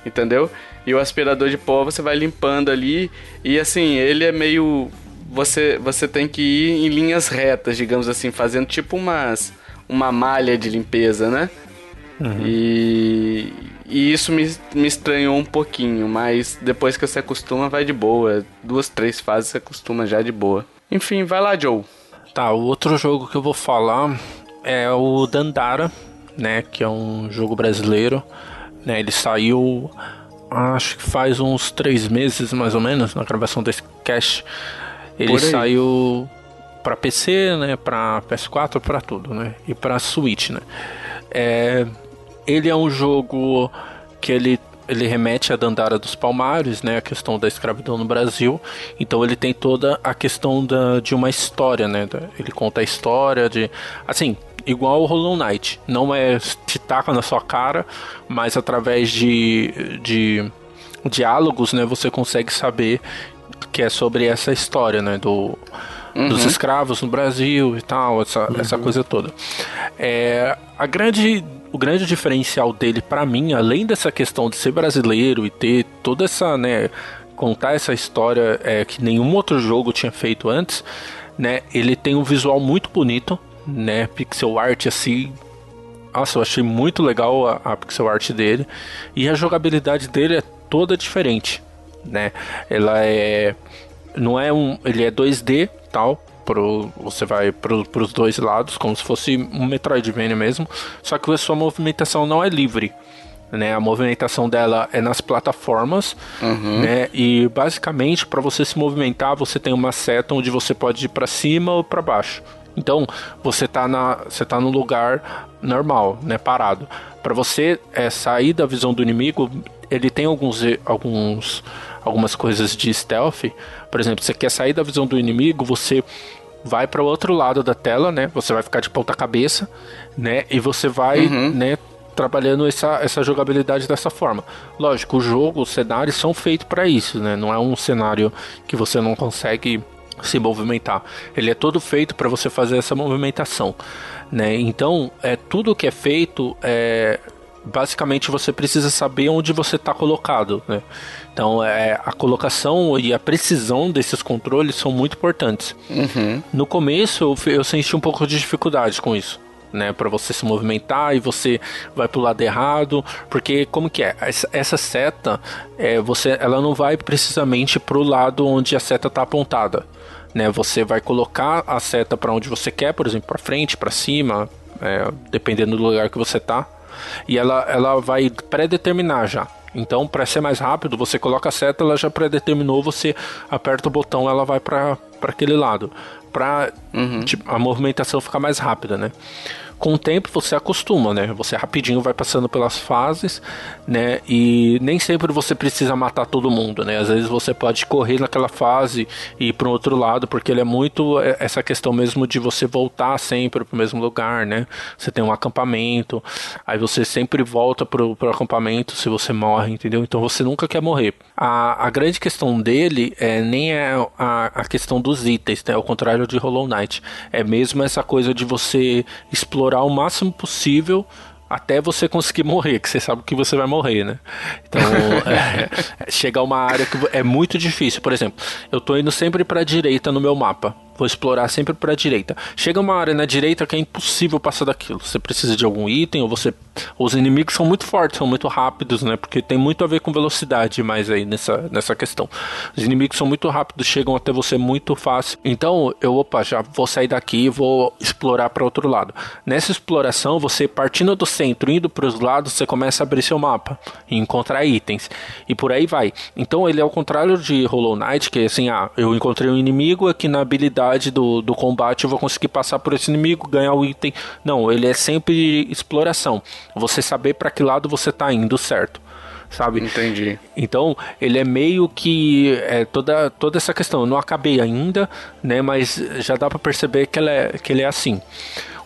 Speaker 1: Entendeu? E o aspirador de pó você vai limpando ali. E assim, ele é meio. Você, você tem que ir em linhas retas, digamos assim, fazendo tipo umas. uma malha de limpeza, né? Uhum. E, e isso me, me estranhou um pouquinho, mas depois que você acostuma, vai de boa. Duas, três fases você acostuma já de boa. Enfim, vai lá, Joe.
Speaker 2: Tá, o outro jogo que eu vou falar é o Dandara, né? Que é um jogo brasileiro. Né, ele saiu, acho que faz uns três meses mais ou menos, na gravação desse cast. Ele saiu para PC, né, para PS4, para tudo, né, e para Switch, né. É, ele é um jogo que ele ele remete à Dandara dos Palmares, né, a questão da escravidão no Brasil. Então ele tem toda a questão da, de uma história, né? Ele conta a história de, assim, igual o Hollow Knight. Não é te taca na sua cara, mas através de, de diálogos, né, você consegue saber que é sobre essa história, né, do Uhum. dos escravos no Brasil e tal, essa, uhum. essa coisa toda. É, a grande o grande diferencial dele para mim, além dessa questão de ser brasileiro e ter toda essa, né, contar essa história é, que nenhum outro jogo tinha feito antes, né, ele tem um visual muito bonito, né, pixel art assim, nossa, eu achei muito legal a, a pixel art dele e a jogabilidade dele é toda diferente, né, ela é não é um, ele é 2D tal, pro, você vai pro, pros dois lados, como se fosse um Metroidvania mesmo, só que a sua movimentação não é livre. Né, a movimentação dela é nas plataformas, uhum. né, e basicamente para você se movimentar você tem uma seta onde você pode ir para cima ou para baixo. Então você tá na, você tá no lugar normal, né, parado. Para você é, sair da visão do inimigo, ele tem alguns, alguns algumas coisas de stealth. Por exemplo, você quer sair da visão do inimigo, você vai para o outro lado da tela, né? Você vai ficar de ponta cabeça, né? E você vai, uhum. né? Trabalhando essa, essa jogabilidade dessa forma. Lógico, o jogo, os cenários são feitos para isso, né? Não é um cenário que você não consegue se movimentar. Ele é todo feito para você fazer essa movimentação, né? Então, é tudo que é feito é basicamente você precisa saber onde você está colocado, né? Então, é, a colocação e a precisão desses controles são muito importantes. Uhum. No começo, eu, eu senti um pouco de dificuldade com isso. Né, para você se movimentar e você vai pro lado errado, porque como que é? Essa, essa seta, é, você, ela não vai precisamente pro lado onde a seta está apontada, né? Você vai colocar a seta para onde você quer, por exemplo, para frente, para cima, é, dependendo do lugar que você tá, e ela, ela vai pré-determinar já. Então, para ser mais rápido, você coloca a seta, ela já predeterminou, você aperta o botão, ela vai para aquele lado, para uhum. tipo, a movimentação ficar mais rápida, né? Com o tempo você acostuma, né? Você rapidinho vai passando pelas fases, né? E nem sempre você precisa matar todo mundo, né? Às vezes você pode correr naquela fase e ir para outro lado, porque ele é muito é, essa questão mesmo de você voltar sempre para o mesmo lugar, né? Você tem um acampamento, aí você sempre volta pro, pro acampamento se você morre, entendeu? Então você nunca quer morrer. A, a grande questão dele é nem é a, a questão dos itens, né? Ao contrário de Hollow Knight, é mesmo essa coisa de você explorar o máximo possível até você conseguir morrer, que você sabe que você vai morrer, né? Então, é, chegar a uma área que é muito difícil. Por exemplo, eu tô indo sempre para a direita no meu mapa. Vou explorar sempre para a direita. Chega uma área na direita que é impossível passar daquilo. Você precisa de algum item ou você os inimigos são muito fortes, são muito rápidos, né? Porque tem muito a ver com velocidade mais aí nessa, nessa questão. Os inimigos são muito rápidos, chegam até você muito fácil. Então, eu, opa, já vou sair daqui e vou explorar para outro lado. Nessa exploração, você partindo do centro, indo para os lados, você começa a abrir seu mapa e encontrar itens. E por aí vai. Então, ele é o contrário de Hollow Knight, que é assim, ah, eu encontrei um inimigo aqui na habilidade do, do combate, eu vou conseguir passar por esse inimigo, ganhar o item. Não, ele é sempre exploração você saber para que lado você tá indo certo sabe?
Speaker 1: Entendi.
Speaker 2: Então, ele é meio que é, toda, toda essa questão. Eu não acabei ainda, né? Mas já dá para perceber que, ele é, que ele é assim.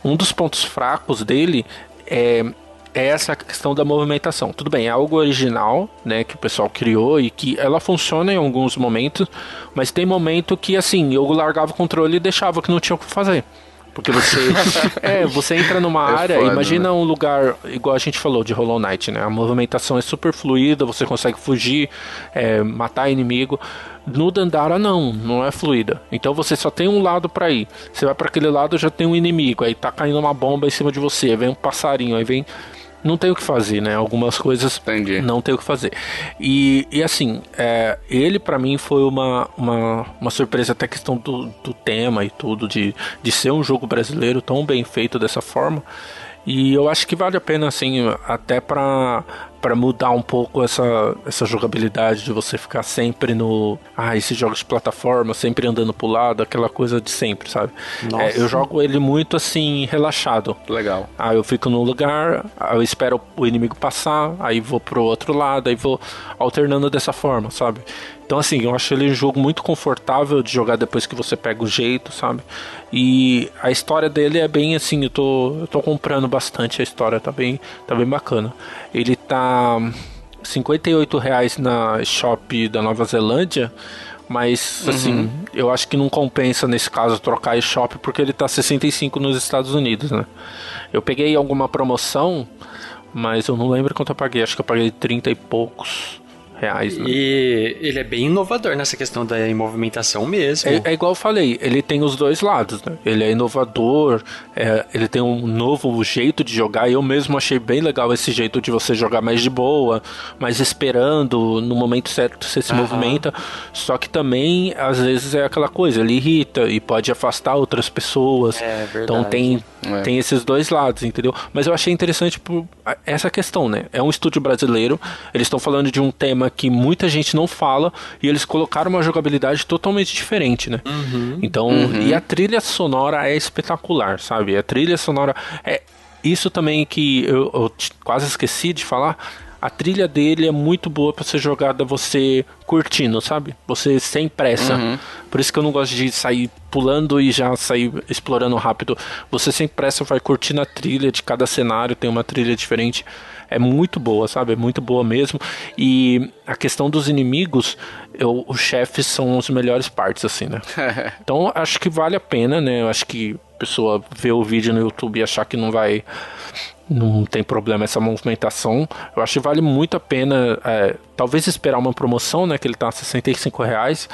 Speaker 2: Um dos pontos fracos dele é, é essa questão da movimentação. Tudo bem, é algo original, né? Que o pessoal criou e que ela funciona em alguns momentos, mas tem momento que, assim, eu largava o controle e deixava que não tinha o que fazer. Porque você. é, você entra numa é área, foda, imagina né? um lugar, igual a gente falou de Hollow Knight, né? A movimentação é super fluida, você consegue fugir, é, matar inimigo. No Dandara não, não é fluida. Então você só tem um lado para ir. Você vai para aquele lado já tem um inimigo, aí tá caindo uma bomba em cima de você, vem um passarinho, aí vem não tem o que fazer, né? Algumas coisas Entendi. não tem o que fazer. E, e assim, é, ele para mim foi uma, uma, uma surpresa até a questão do, do tema e tudo, de, de ser um jogo brasileiro tão bem feito dessa forma. E eu acho que vale a pena, assim, até para para mudar um pouco essa, essa jogabilidade de você ficar sempre no. Ah, esses jogos de plataforma, sempre andando pro lado, aquela coisa de sempre, sabe? É, eu jogo ele muito assim, relaxado.
Speaker 1: Legal.
Speaker 2: Aí eu fico num lugar, eu espero o inimigo passar, aí vou pro outro lado, aí vou alternando dessa forma, sabe? Então, assim, eu acho ele um jogo muito confortável de jogar depois que você pega o jeito, sabe? E a história dele é bem assim, eu tô, eu tô comprando bastante a história, tá bem, tá bem bacana. Ele tá 58 reais na shop da Nova Zelândia, mas assim, uhum. eu acho que não compensa nesse caso trocar eShop porque ele tá 65 nos Estados Unidos, né? Eu peguei alguma promoção, mas eu não lembro quanto eu paguei, acho que eu paguei 30 e poucos reais. Né?
Speaker 3: E ele é bem inovador nessa questão da movimentação mesmo.
Speaker 2: É, é igual eu falei, ele tem os dois lados, né? Ele é inovador, é, ele tem um novo jeito de jogar. Eu mesmo achei bem legal esse jeito de você jogar mais de boa, mais esperando no momento certo você se uhum. movimenta. Só que também, às vezes, é aquela coisa, ele irrita e pode afastar outras pessoas. É verdade. Então tem, é. tem esses dois lados, entendeu? Mas eu achei interessante por essa questão, né? É um estúdio brasileiro, eles estão falando de um tema que muita gente não fala e eles colocaram uma jogabilidade totalmente diferente, né? Uhum. Então, uhum. e a trilha sonora é espetacular, sabe? A trilha sonora é isso também que eu, eu quase esqueci de falar. A trilha dele é muito boa para ser jogada você curtindo, sabe? Você sem pressa. Uhum. Por isso que eu não gosto de sair pulando e já sair explorando rápido. Você sem pressa vai curtindo a trilha de cada cenário, tem uma trilha diferente é muito boa, sabe? É muito boa mesmo. E a questão dos inimigos, eu, os chefes são as melhores partes, assim, né? então acho que vale a pena, né? Eu acho que a pessoa vê o vídeo no YouTube e achar que não vai. Não tem problema essa movimentação. Eu acho que vale muito a pena. É, talvez esperar uma promoção, né? Que ele tá a 65 reais.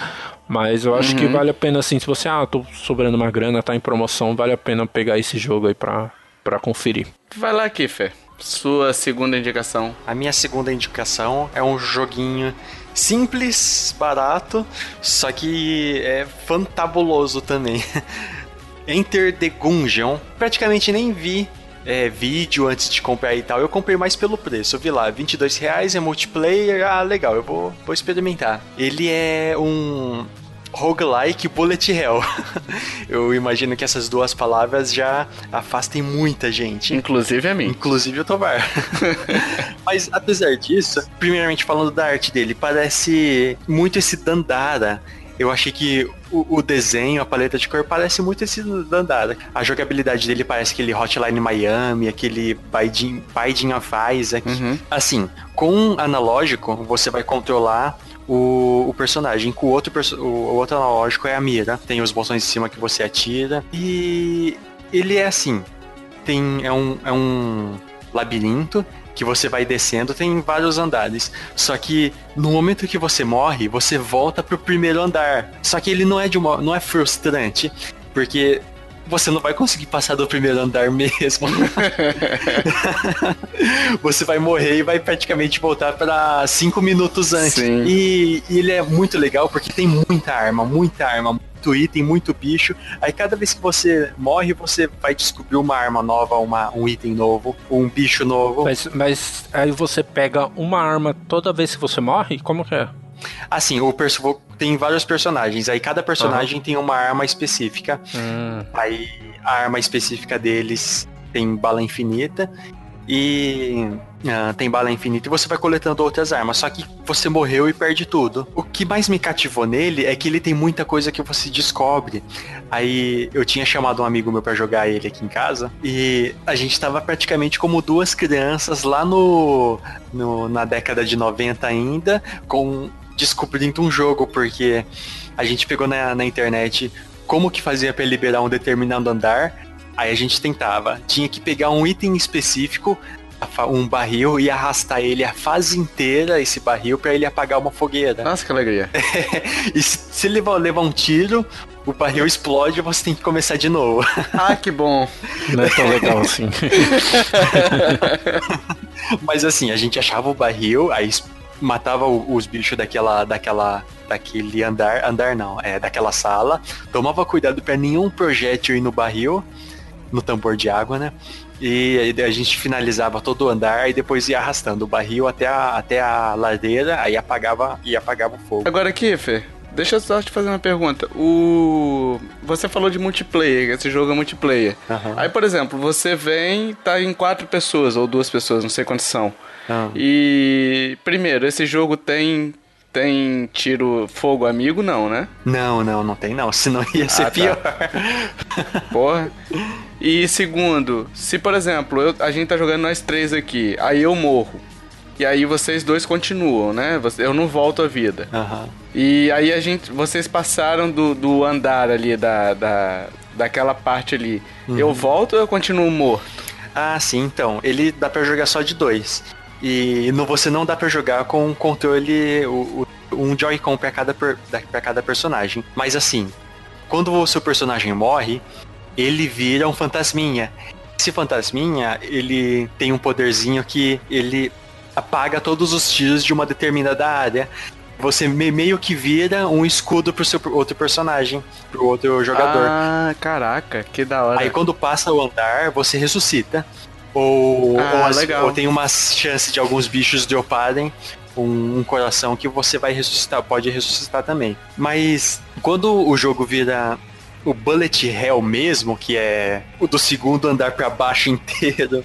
Speaker 2: Mas eu acho uhum. que vale a pena, assim, se você, ah, tô sobrando uma grana, tá em promoção, vale a pena pegar esse jogo aí pra, pra conferir.
Speaker 1: Vai lá, Kiffer. Sua segunda indicação.
Speaker 3: A minha segunda indicação é um joguinho simples, barato, só que é fantabuloso também. Enter the Gungeon. Praticamente nem vi é, vídeo antes de comprar e tal. Eu comprei mais pelo preço. Eu vi lá, 22 reais, é multiplayer. Ah, legal, eu vou, vou experimentar. Ele é um roguelike bullet hell. eu imagino que essas duas palavras já afastem muita gente.
Speaker 1: Inclusive a mim.
Speaker 3: Inclusive o Tovar. Mas apesar disso, primeiramente falando da arte dele, parece muito esse Dandara. Eu achei que o, o, desenho, a paleta de cor parece muito esse Dandara. A jogabilidade dele parece aquele Hotline Miami, aquele Binding, Binding of Isaac. Uhum. Assim, com analógico, você vai controlar o, o personagem. Com o outro, o, o outro analógico é a mira. Tem os botões em cima que você atira. E ele é assim. Tem, é, um, é um labirinto que você vai descendo, tem vários andares. Só que no momento que você morre, você volta pro primeiro andar. Só que ele não é de uma, não é frustrante, porque você não vai conseguir passar do primeiro andar mesmo. você vai morrer e vai praticamente voltar para cinco minutos antes. E, e, ele é muito legal porque tem muita arma, muita arma, muito item, muito bicho. Aí cada vez que você morre, você vai descobrir uma arma nova, uma, um item novo, um bicho novo.
Speaker 2: Mas, mas aí você pega uma arma toda vez que você morre? Como que é?
Speaker 3: Assim, o perso tem vários personagens. Aí cada personagem uhum. tem uma arma específica. Uhum. Aí a arma específica deles tem bala infinita. E uh, tem bala infinita e você vai coletando outras armas. Só que você morreu e perde tudo. O que mais me cativou nele é que ele tem muita coisa que você descobre. Aí eu tinha chamado um amigo meu para jogar ele aqui em casa e a gente tava praticamente como duas crianças lá no, no na década de 90 ainda, com descobrindo um jogo, porque a gente pegou na, na internet como que fazia para liberar um determinado andar. Aí a gente tentava. Tinha que pegar um item específico, um barril, e arrastar ele a fase inteira, esse barril, para ele apagar uma fogueira.
Speaker 1: Nossa, que alegria.
Speaker 3: e se ele levar, levar um tiro, o barril explode e você tem que começar de novo.
Speaker 1: Ah, que bom.
Speaker 2: Não é tão legal assim.
Speaker 3: Mas assim, a gente achava o barril, aí matava os bichos daquela, daquela, daquele andar, andar não, é daquela sala, tomava cuidado para nenhum projétil ir no barril, no tambor de água, né? E a gente finalizava todo o andar e depois ia arrastando o barril até a, até a ladeira, aí apagava e apagava o fogo.
Speaker 1: Agora, Kiffer, deixa eu só te fazer uma pergunta. O. Você falou de multiplayer, esse jogo é multiplayer.
Speaker 3: Aham.
Speaker 1: Aí, por exemplo, você vem, tá em quatro pessoas, ou duas pessoas, não sei quantas são.
Speaker 3: Ah.
Speaker 1: E. Primeiro, esse jogo tem. Tem tiro fogo amigo, não, né?
Speaker 3: Não, não, não tem não, senão ia ser
Speaker 1: Ah, tá.
Speaker 3: pior.
Speaker 1: Porra. E segundo, se por exemplo, eu- a gente tá jogando nós três aqui, aí eu morro. E aí vocês dois continuam, né? Eu não volto à vida.
Speaker 3: Aham.
Speaker 1: E aí a gente. Vocês passaram do, do andar ali, da, da, daquela parte ali. Eu volto ou eu continuo morto?
Speaker 3: Ah, sim, então. Ele dá pra jogar só de dois. E no você não dá pra jogar com um controle, o, o- um Joy-Con pra cada, pra cada personagem. Mas assim, quando o seu personagem morre, ele vira um fantasminha. Esse fantasminha, ele tem um poderzinho que ele apaga todos os tiros de uma determinada área. Você me- meio que vira um escudo pro seu outro personagem, pro outro jogador.
Speaker 1: Ah, caraca, que da hora.
Speaker 3: Aí quando passa o andar, você ressuscita. Ou,
Speaker 1: Ah,
Speaker 3: ou, as- ou tem uma chance de alguns bichos droparem um, um coração que você vai ressuscitar, pode ressuscitar também. Mas quando o jogo vira o Bullet Hell mesmo, que é o do segundo andar pra baixo inteiro.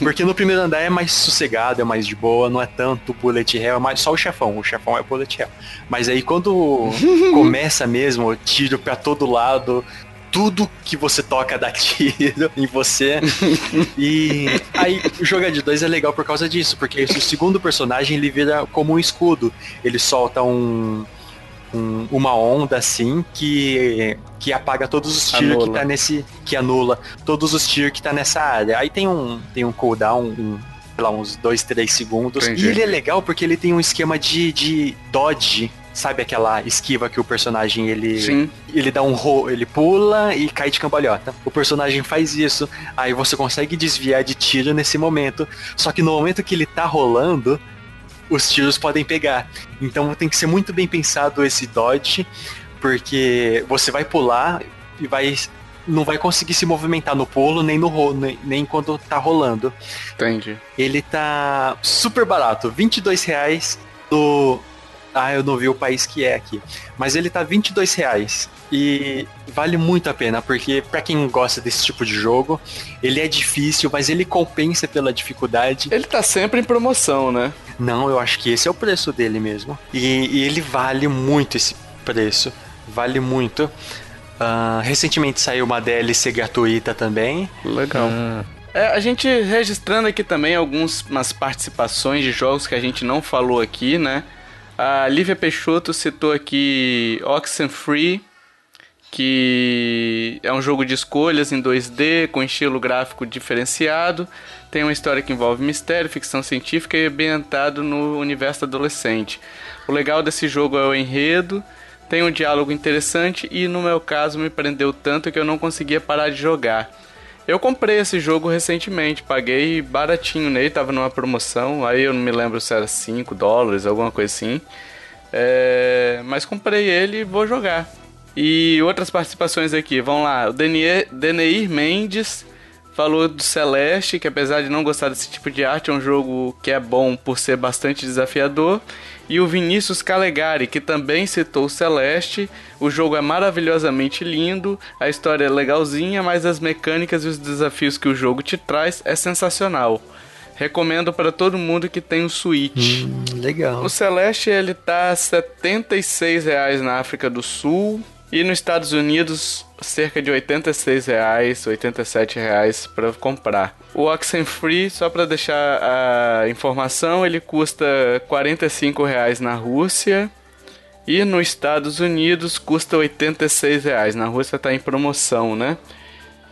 Speaker 3: Porque no primeiro andar é mais sossegado, é mais de boa, não é tanto Bullet Hell, é mais só o chefão. O chefão é Bullet Hell. Mas aí quando começa mesmo, tiro pra todo lado, tudo que você toca dá tiro em você. e aí jogar de dois é legal por causa disso, porque o segundo personagem ele vira como um escudo. Ele solta um, um- uma onda assim que que apaga todos os tiros que tá nesse que anula todos os tiros que tá nessa área. Aí tem um tem um cooldown, um, sei lá, uns 2, 3 segundos.
Speaker 1: Entendi.
Speaker 3: E ele é legal porque ele tem um esquema de, de dodge. Sabe aquela esquiva que o personagem ele
Speaker 1: Sim.
Speaker 3: ele dá um ro, ele pula e cai de cambalhota. O personagem faz isso, aí você consegue desviar de tiro nesse momento. Só que no momento que ele tá rolando, os tiros podem pegar. Então tem que ser muito bem pensado esse dodge, porque você vai pular e vai não vai conseguir se movimentar no pulo nem no ro, nem, nem quando tá rolando.
Speaker 1: Entendi.
Speaker 3: Ele tá super barato, 22 reais do. Ah, eu não vi o país que é aqui. Mas ele tá 22 reais. E vale muito a pena, porque pra quem gosta desse tipo de jogo, ele é difícil, mas ele compensa pela dificuldade.
Speaker 1: Ele tá sempre em promoção, né?
Speaker 3: Não, eu acho que esse é o preço dele mesmo. E, e ele vale muito esse preço. Vale muito. Ah, recentemente saiu uma DLC gratuita também.
Speaker 1: Legal.
Speaker 2: Hum,
Speaker 1: É, a gente registrando aqui também algumas participações de jogos que a gente não falou aqui, né? A Lívia Peixoto citou aqui Oxenfree, que é um jogo de escolhas em 2D com estilo gráfico diferenciado. Tem uma história que envolve mistério, ficção científica e ambientado no universo adolescente. O legal desse jogo é o enredo, tem um diálogo interessante e no meu caso me prendeu tanto que eu não conseguia parar de jogar. Eu comprei esse jogo recentemente, paguei baratinho nele, tava numa promoção, aí eu não me lembro se era 5 dólares, alguma coisa assim. É, mas comprei ele e vou jogar. E outras participações aqui, vão lá. O Denier, Deneir Mendes falou do Celeste, que apesar de não gostar desse tipo de arte, é um jogo que é bom por ser bastante desafiador. E o Vinícius Calegari, que também citou o Celeste. O jogo é maravilhosamente lindo, a história é legalzinha, mas as mecânicas e os desafios que o jogo te traz é sensacional. Recomendo para todo mundo que tem um Switch.
Speaker 3: legal.
Speaker 1: O Celeste ele tá 76 reais na África do Sul e nos Estados Unidos cerca de 86 reais, 87 reais para comprar. O Oxenfree, só para deixar a informação, ele custa 45 reais na Rússia e nos Estados Unidos custa 86 reais. Na Rússia tá em promoção, né?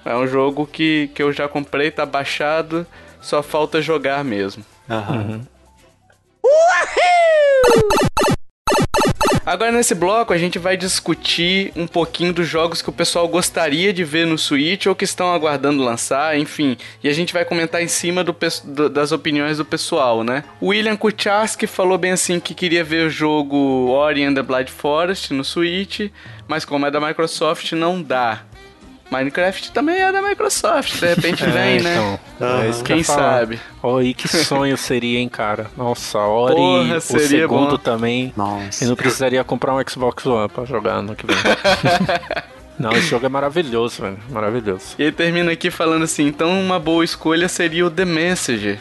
Speaker 1: É um jogo que, que eu já comprei, tá baixado, só falta jogar mesmo.
Speaker 3: Aham.
Speaker 1: Agora nesse bloco a gente vai discutir um pouquinho dos jogos que o pessoal gostaria de ver no Switch ou que estão aguardando lançar, enfim. E a gente vai comentar em cima do, do- das opiniões do pessoal, né? William Kucharski falou bem assim que queria ver o jogo Ori and the Blind Forest no Switch, mas como é da Microsoft não dá. Minecraft também é da Microsoft. De repente vem, né?
Speaker 2: Então, é que eu
Speaker 1: Quem sabe?
Speaker 2: Oi, que sonho seria, hein, cara? Nossa, Ori,
Speaker 1: Porra,
Speaker 2: o
Speaker 1: seria
Speaker 2: segundo
Speaker 1: bom.
Speaker 2: também.
Speaker 3: Nossa.
Speaker 2: E não precisaria comprar um Xbox One pra jogar no que vem. não, esse jogo é maravilhoso, velho. Maravilhoso.
Speaker 1: E ele termina aqui falando assim: então uma boa escolha seria o The Messenger.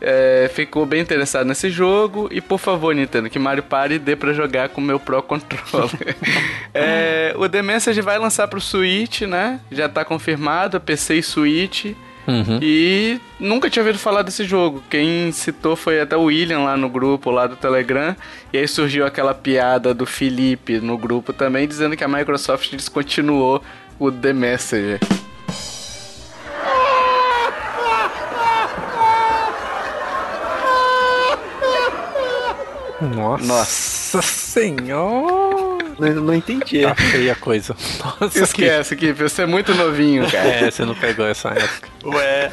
Speaker 1: É, ficou bem interessado nesse jogo e por favor Nintendo que Mario Party dê pra jogar com o meu Pro Controller. É, o The Messenger vai lançar pro Switch, né? Já tá confirmado, PC e Switch.
Speaker 2: Uhum.
Speaker 1: E nunca tinha ouvido falar desse jogo. Quem citou foi até o William lá no grupo lá do Telegram. E aí surgiu aquela piada do Felipe no grupo também, dizendo que a Microsoft descontinuou o The Messenger.
Speaker 2: Nossa,
Speaker 1: Nossa.
Speaker 2: senhora.
Speaker 3: Não, não entendi.
Speaker 2: Tá feia a coisa. Nossa,
Speaker 1: Esquece, que você é muito novinho, cara.
Speaker 2: É, você não pegou essa época.
Speaker 3: Ué.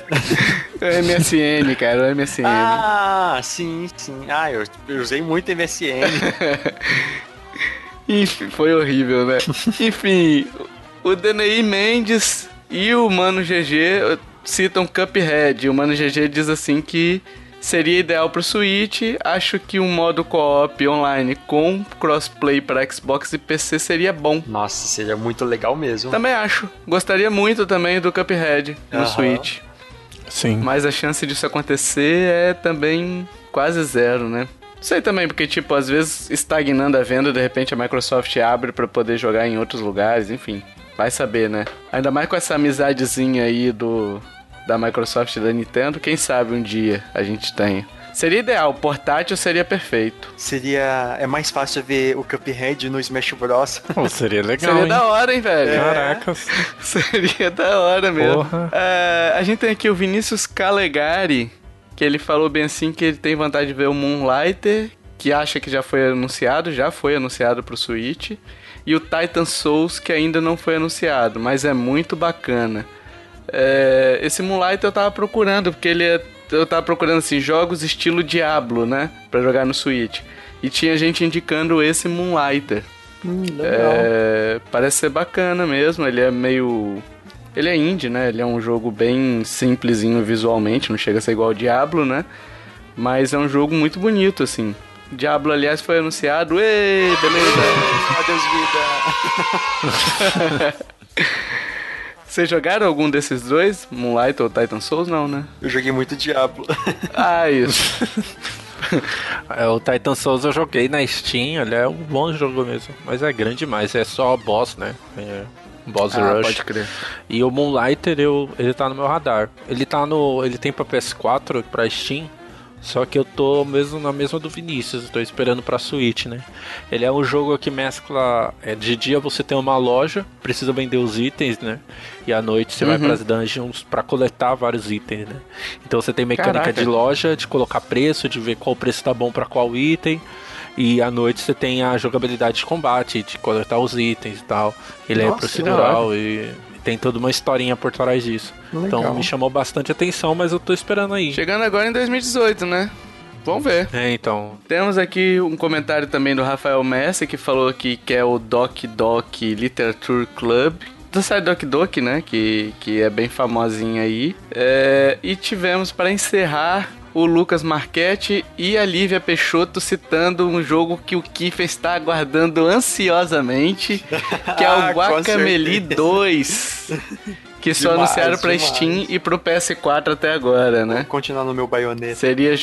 Speaker 1: É o MSN, cara, o MSN.
Speaker 3: Ah, sim, sim. Ah, eu, eu usei muito MSN.
Speaker 1: Enfim, foi horrível, né? Enfim, o DNI Mendes e o Mano GG citam Cuphead. O Mano GG diz assim que seria ideal pro Switch. Acho que um modo co-op online com crossplay para Xbox e PC seria bom.
Speaker 3: Nossa, seria muito legal mesmo.
Speaker 1: Também acho. Gostaria muito também do Cuphead no
Speaker 3: Aham.
Speaker 1: Switch.
Speaker 2: Sim.
Speaker 1: Mas a chance disso acontecer é também quase zero, né? Sei também, porque, tipo, às vezes estagnando a venda, de repente a Microsoft abre pra poder jogar em outros lugares, enfim. Vai saber, né? Ainda mais com essa amizadezinha aí do da Microsoft e da Nintendo, quem sabe um dia a gente tenha. Seria ideal, portátil seria perfeito.
Speaker 3: Seria. É mais fácil ver o Cuphead no Smash Bros.
Speaker 2: Pô, seria legal,
Speaker 1: seria
Speaker 2: hein?
Speaker 1: da hora, hein, velho?
Speaker 2: Caracas.
Speaker 1: Seria da hora mesmo.
Speaker 2: Porra.
Speaker 1: É, a gente tem aqui o Vinícius Calegari, que ele falou bem assim que ele tem vontade de ver o Moonlighter, que acha que já foi anunciado, já foi anunciado pro Switch, e o Titan Souls, que ainda não foi anunciado, mas é muito bacana. É, esse Moonlighter eu tava procurando, porque ele é. Eu tava procurando assim, jogos estilo Diablo, né? Pra jogar no Switch. E tinha gente indicando esse Moonlighter. É, parece ser bacana mesmo, ele é meio. Ele é indie, né? Ele é um jogo bem simplesinho visualmente, não chega a ser igual ao Diablo, né? Mas é um jogo muito bonito, assim. Diablo, aliás, foi anunciado. Ei, beleza!
Speaker 3: Adeus, vida.
Speaker 1: Vocês jogaram algum desses dois? Moonlight ou Titan Souls? Não, né?
Speaker 3: Eu joguei muito Diablo.
Speaker 1: Ah, isso.
Speaker 2: É, o Titan Souls eu joguei na Steam, ele é um bom jogo mesmo. Mas é grande demais, é só boss, né? É boss
Speaker 1: ah,
Speaker 2: rush.
Speaker 1: pode crer.
Speaker 2: E o Moonlighter, eu, ele tá no meu radar. Ele tá no. Ele tem pra PS4, pra Steam. Só que eu tô mesmo na mesma do Vinícius, tô esperando pra Switch, né? Ele é um jogo que mescla. É, de dia você tem uma loja, precisa vender os itens, né? E à noite você vai
Speaker 1: Uhum.
Speaker 2: pras dungeons pra coletar vários itens, né? Então você tem mecânica
Speaker 1: Caraca.
Speaker 2: de loja, de colocar preço, de ver qual preço tá bom pra qual item. E à noite você tem a jogabilidade de combate, de coletar os itens e tal. Ele é
Speaker 3: Nossa,
Speaker 2: procedural e tem toda uma historinha por trás disso.
Speaker 3: Legal.
Speaker 2: Então me chamou bastante atenção, mas eu tô esperando aí.
Speaker 1: Chegando agora em 2018, né? Vamos ver.
Speaker 2: É, então.
Speaker 1: Temos aqui um comentário também do Rafael Messi, que falou que quer o Doc Doc Literature Club. Da série Doc Doc, né? Que, que é bem famosinha aí. É, e tivemos, para encerrar, o Lucas Marchetti e a Lívia Peixoto citando um jogo que o Kiffer está aguardando ansiosamente, que é
Speaker 3: Ah,
Speaker 1: o
Speaker 3: com
Speaker 1: Guacameli
Speaker 3: certeza.
Speaker 1: 2. Que só
Speaker 3: Demais,
Speaker 1: anunciaram pra
Speaker 3: demais.
Speaker 1: Steam e pro PS4 até agora, né?
Speaker 3: Vou continuar no meu baioneta.
Speaker 1: Seria,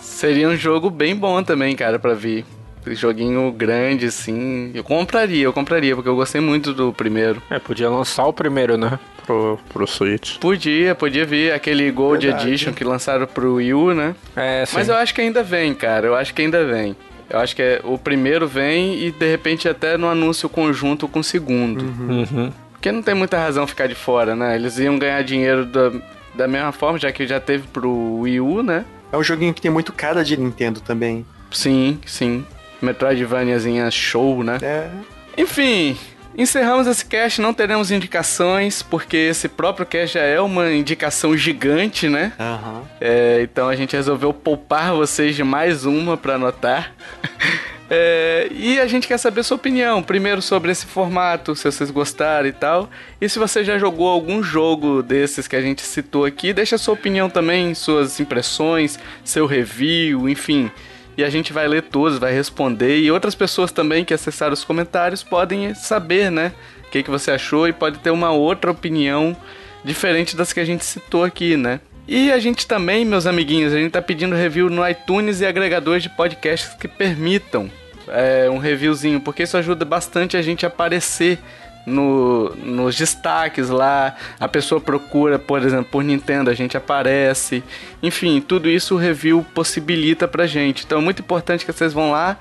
Speaker 1: seria um jogo bem bom também, cara, pra vir. Joguinho grande, assim. Eu compraria, eu compraria, porque eu gostei muito do primeiro.
Speaker 2: É, podia lançar o primeiro, né? Pro, pro Switch.
Speaker 1: Podia, podia vir aquele Gold
Speaker 3: Verdade.
Speaker 1: Edition que lançaram pro Wii U, né?
Speaker 2: É, sim.
Speaker 1: Mas eu acho que ainda vem, cara. Eu acho que ainda vem. Eu acho que é, o primeiro vem e de repente até no anúncio conjunto com o segundo.
Speaker 2: Uhum.
Speaker 1: Porque não tem muita razão ficar de fora, né? Eles iam ganhar dinheiro da, da mesma forma, já que já teve pro Wii U, né?
Speaker 3: É um joguinho que tem muito cara de Nintendo também.
Speaker 1: Sim, sim. Metroidvaniazinha show, né?
Speaker 3: É.
Speaker 1: Enfim, encerramos esse cast, não teremos indicações, porque esse próprio cast já é uma indicação gigante, né?
Speaker 3: Aham.
Speaker 1: É, então a gente resolveu poupar vocês de mais uma pra anotar. É, e a gente quer saber sua opinião, primeiro sobre esse formato, se vocês gostaram e tal. E se você já jogou algum jogo desses que a gente citou aqui, deixa sua opinião também, suas impressões, seu review, enfim. E a gente vai ler todos, vai responder. E outras pessoas também que acessaram os comentários podem saber, né? O que, que você achou e pode ter uma outra opinião diferente das que a gente citou aqui, né? E a gente também, meus amiguinhos, a gente tá pedindo review no iTunes e agregadores de podcasts que permitam é, um reviewzinho, porque isso ajuda bastante a gente a aparecer no, nos destaques lá. A pessoa procura, por exemplo, por Nintendo, a gente aparece. Enfim, tudo isso o review possibilita pra gente. Então é muito importante que vocês vão lá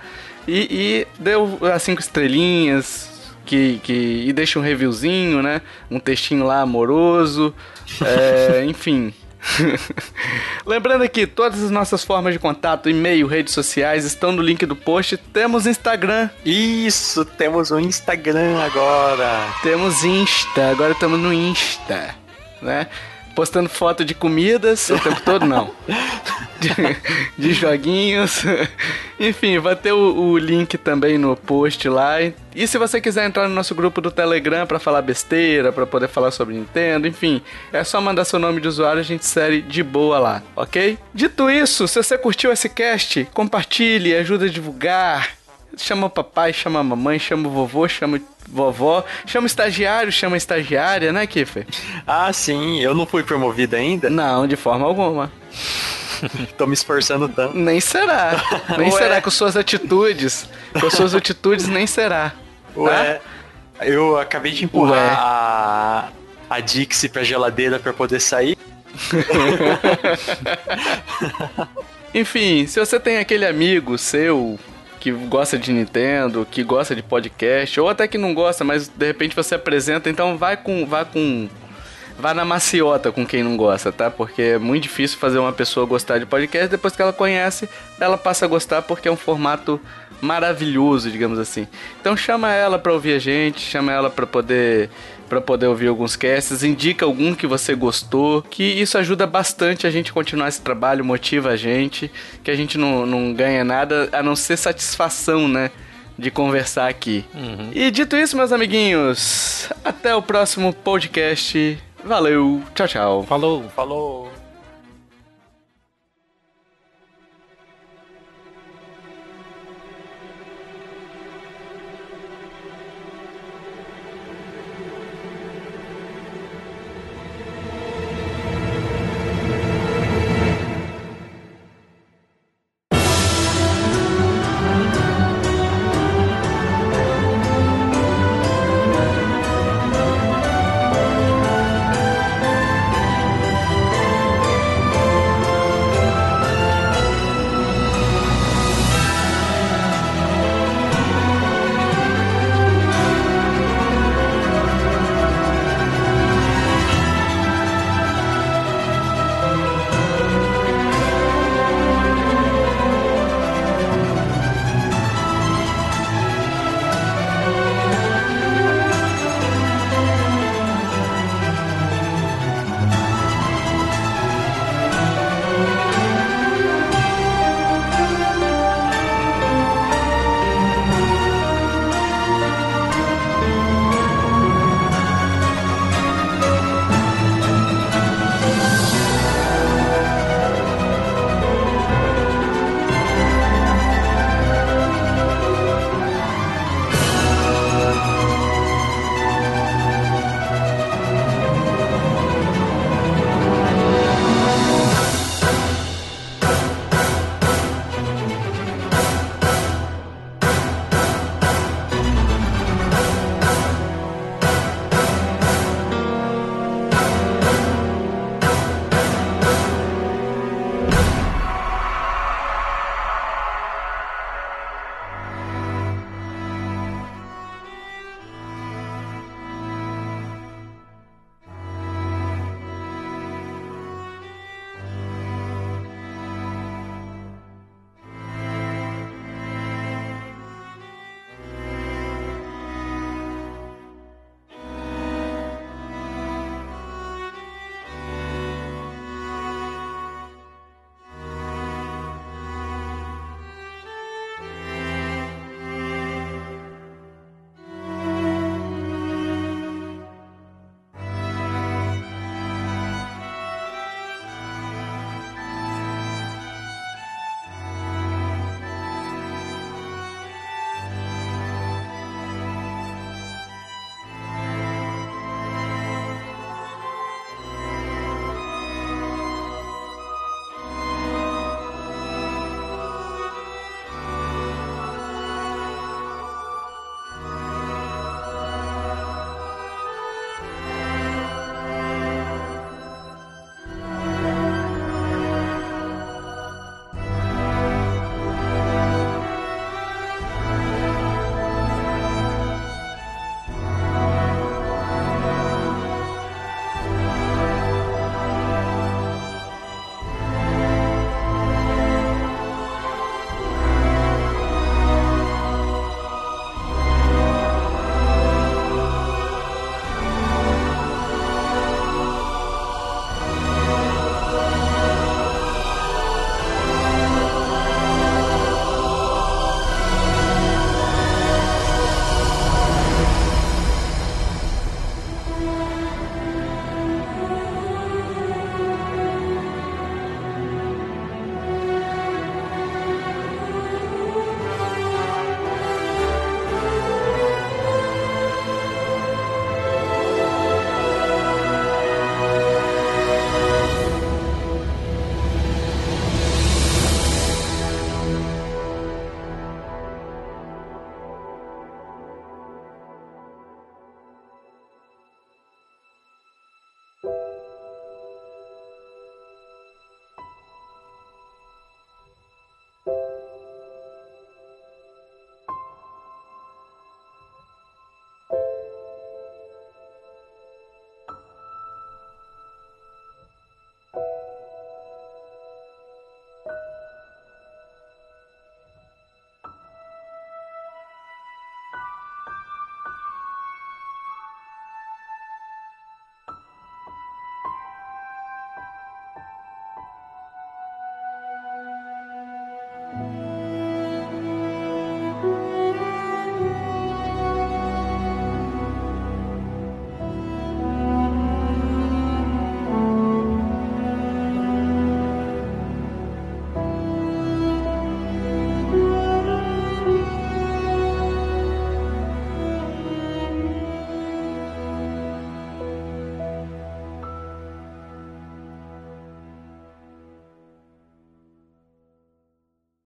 Speaker 1: e, e dê as cinco estrelinhas. Que, que, e deixe um reviewzinho, né? Um textinho lá amoroso. É, enfim, Lembrando aqui, todas as nossas formas de contato, e-mail, redes sociais, estão no link do post. Temos Instagram.
Speaker 3: Isso, temos um Instagram agora.
Speaker 1: Temos Insta, agora estamos no Insta, né? Postando foto de comidas o tempo todo, não. De, de joguinhos. Enfim, vai ter o, o, link também no post lá. E se você quiser entrar no nosso grupo do Telegram para falar besteira, para poder falar sobre Nintendo, enfim, é só mandar seu nome de usuário, a gente série de boa lá, ok? Dito isso, se você curtiu esse cast, compartilhe, ajuda a divulgar. Chama o papai, chama a mamãe, chama o vovô, chama vovó. Chama estagiário, chama estagiária, né, Kiffer?
Speaker 3: Ah, sim. Eu não fui promovido ainda?
Speaker 1: Não, de forma alguma.
Speaker 3: Tô me esforçando tanto.
Speaker 1: Nem será. Nem Ué. será com suas atitudes. Com suas atitudes, nem será.
Speaker 3: Ué. Tá? Eu acabei de empurrar Ué. a, a Dixie pra geladeira pra poder sair.
Speaker 1: Enfim, se você tem aquele amigo seu que gosta de Nintendo, que gosta de podcast, ou até que não gosta, mas de repente você apresenta, então vai com. Vai com. Vá na maciota com quem não gosta, tá? Porque é muito difícil fazer uma pessoa gostar de podcast, depois que ela conhece, ela passa a gostar porque é um formato maravilhoso, digamos assim. Então chama ela pra ouvir a gente, chama ela pra poder para poder ouvir alguns casts, indica algum que você gostou, que isso ajuda bastante a gente continuar esse trabalho, motiva a gente, que a gente não, não ganha nada a não ser satisfação, né? De conversar aqui. Uhum. E dito isso, meus amiguinhos, até o próximo podcast. Valeu, tchau, tchau.
Speaker 2: Falou,
Speaker 3: falou.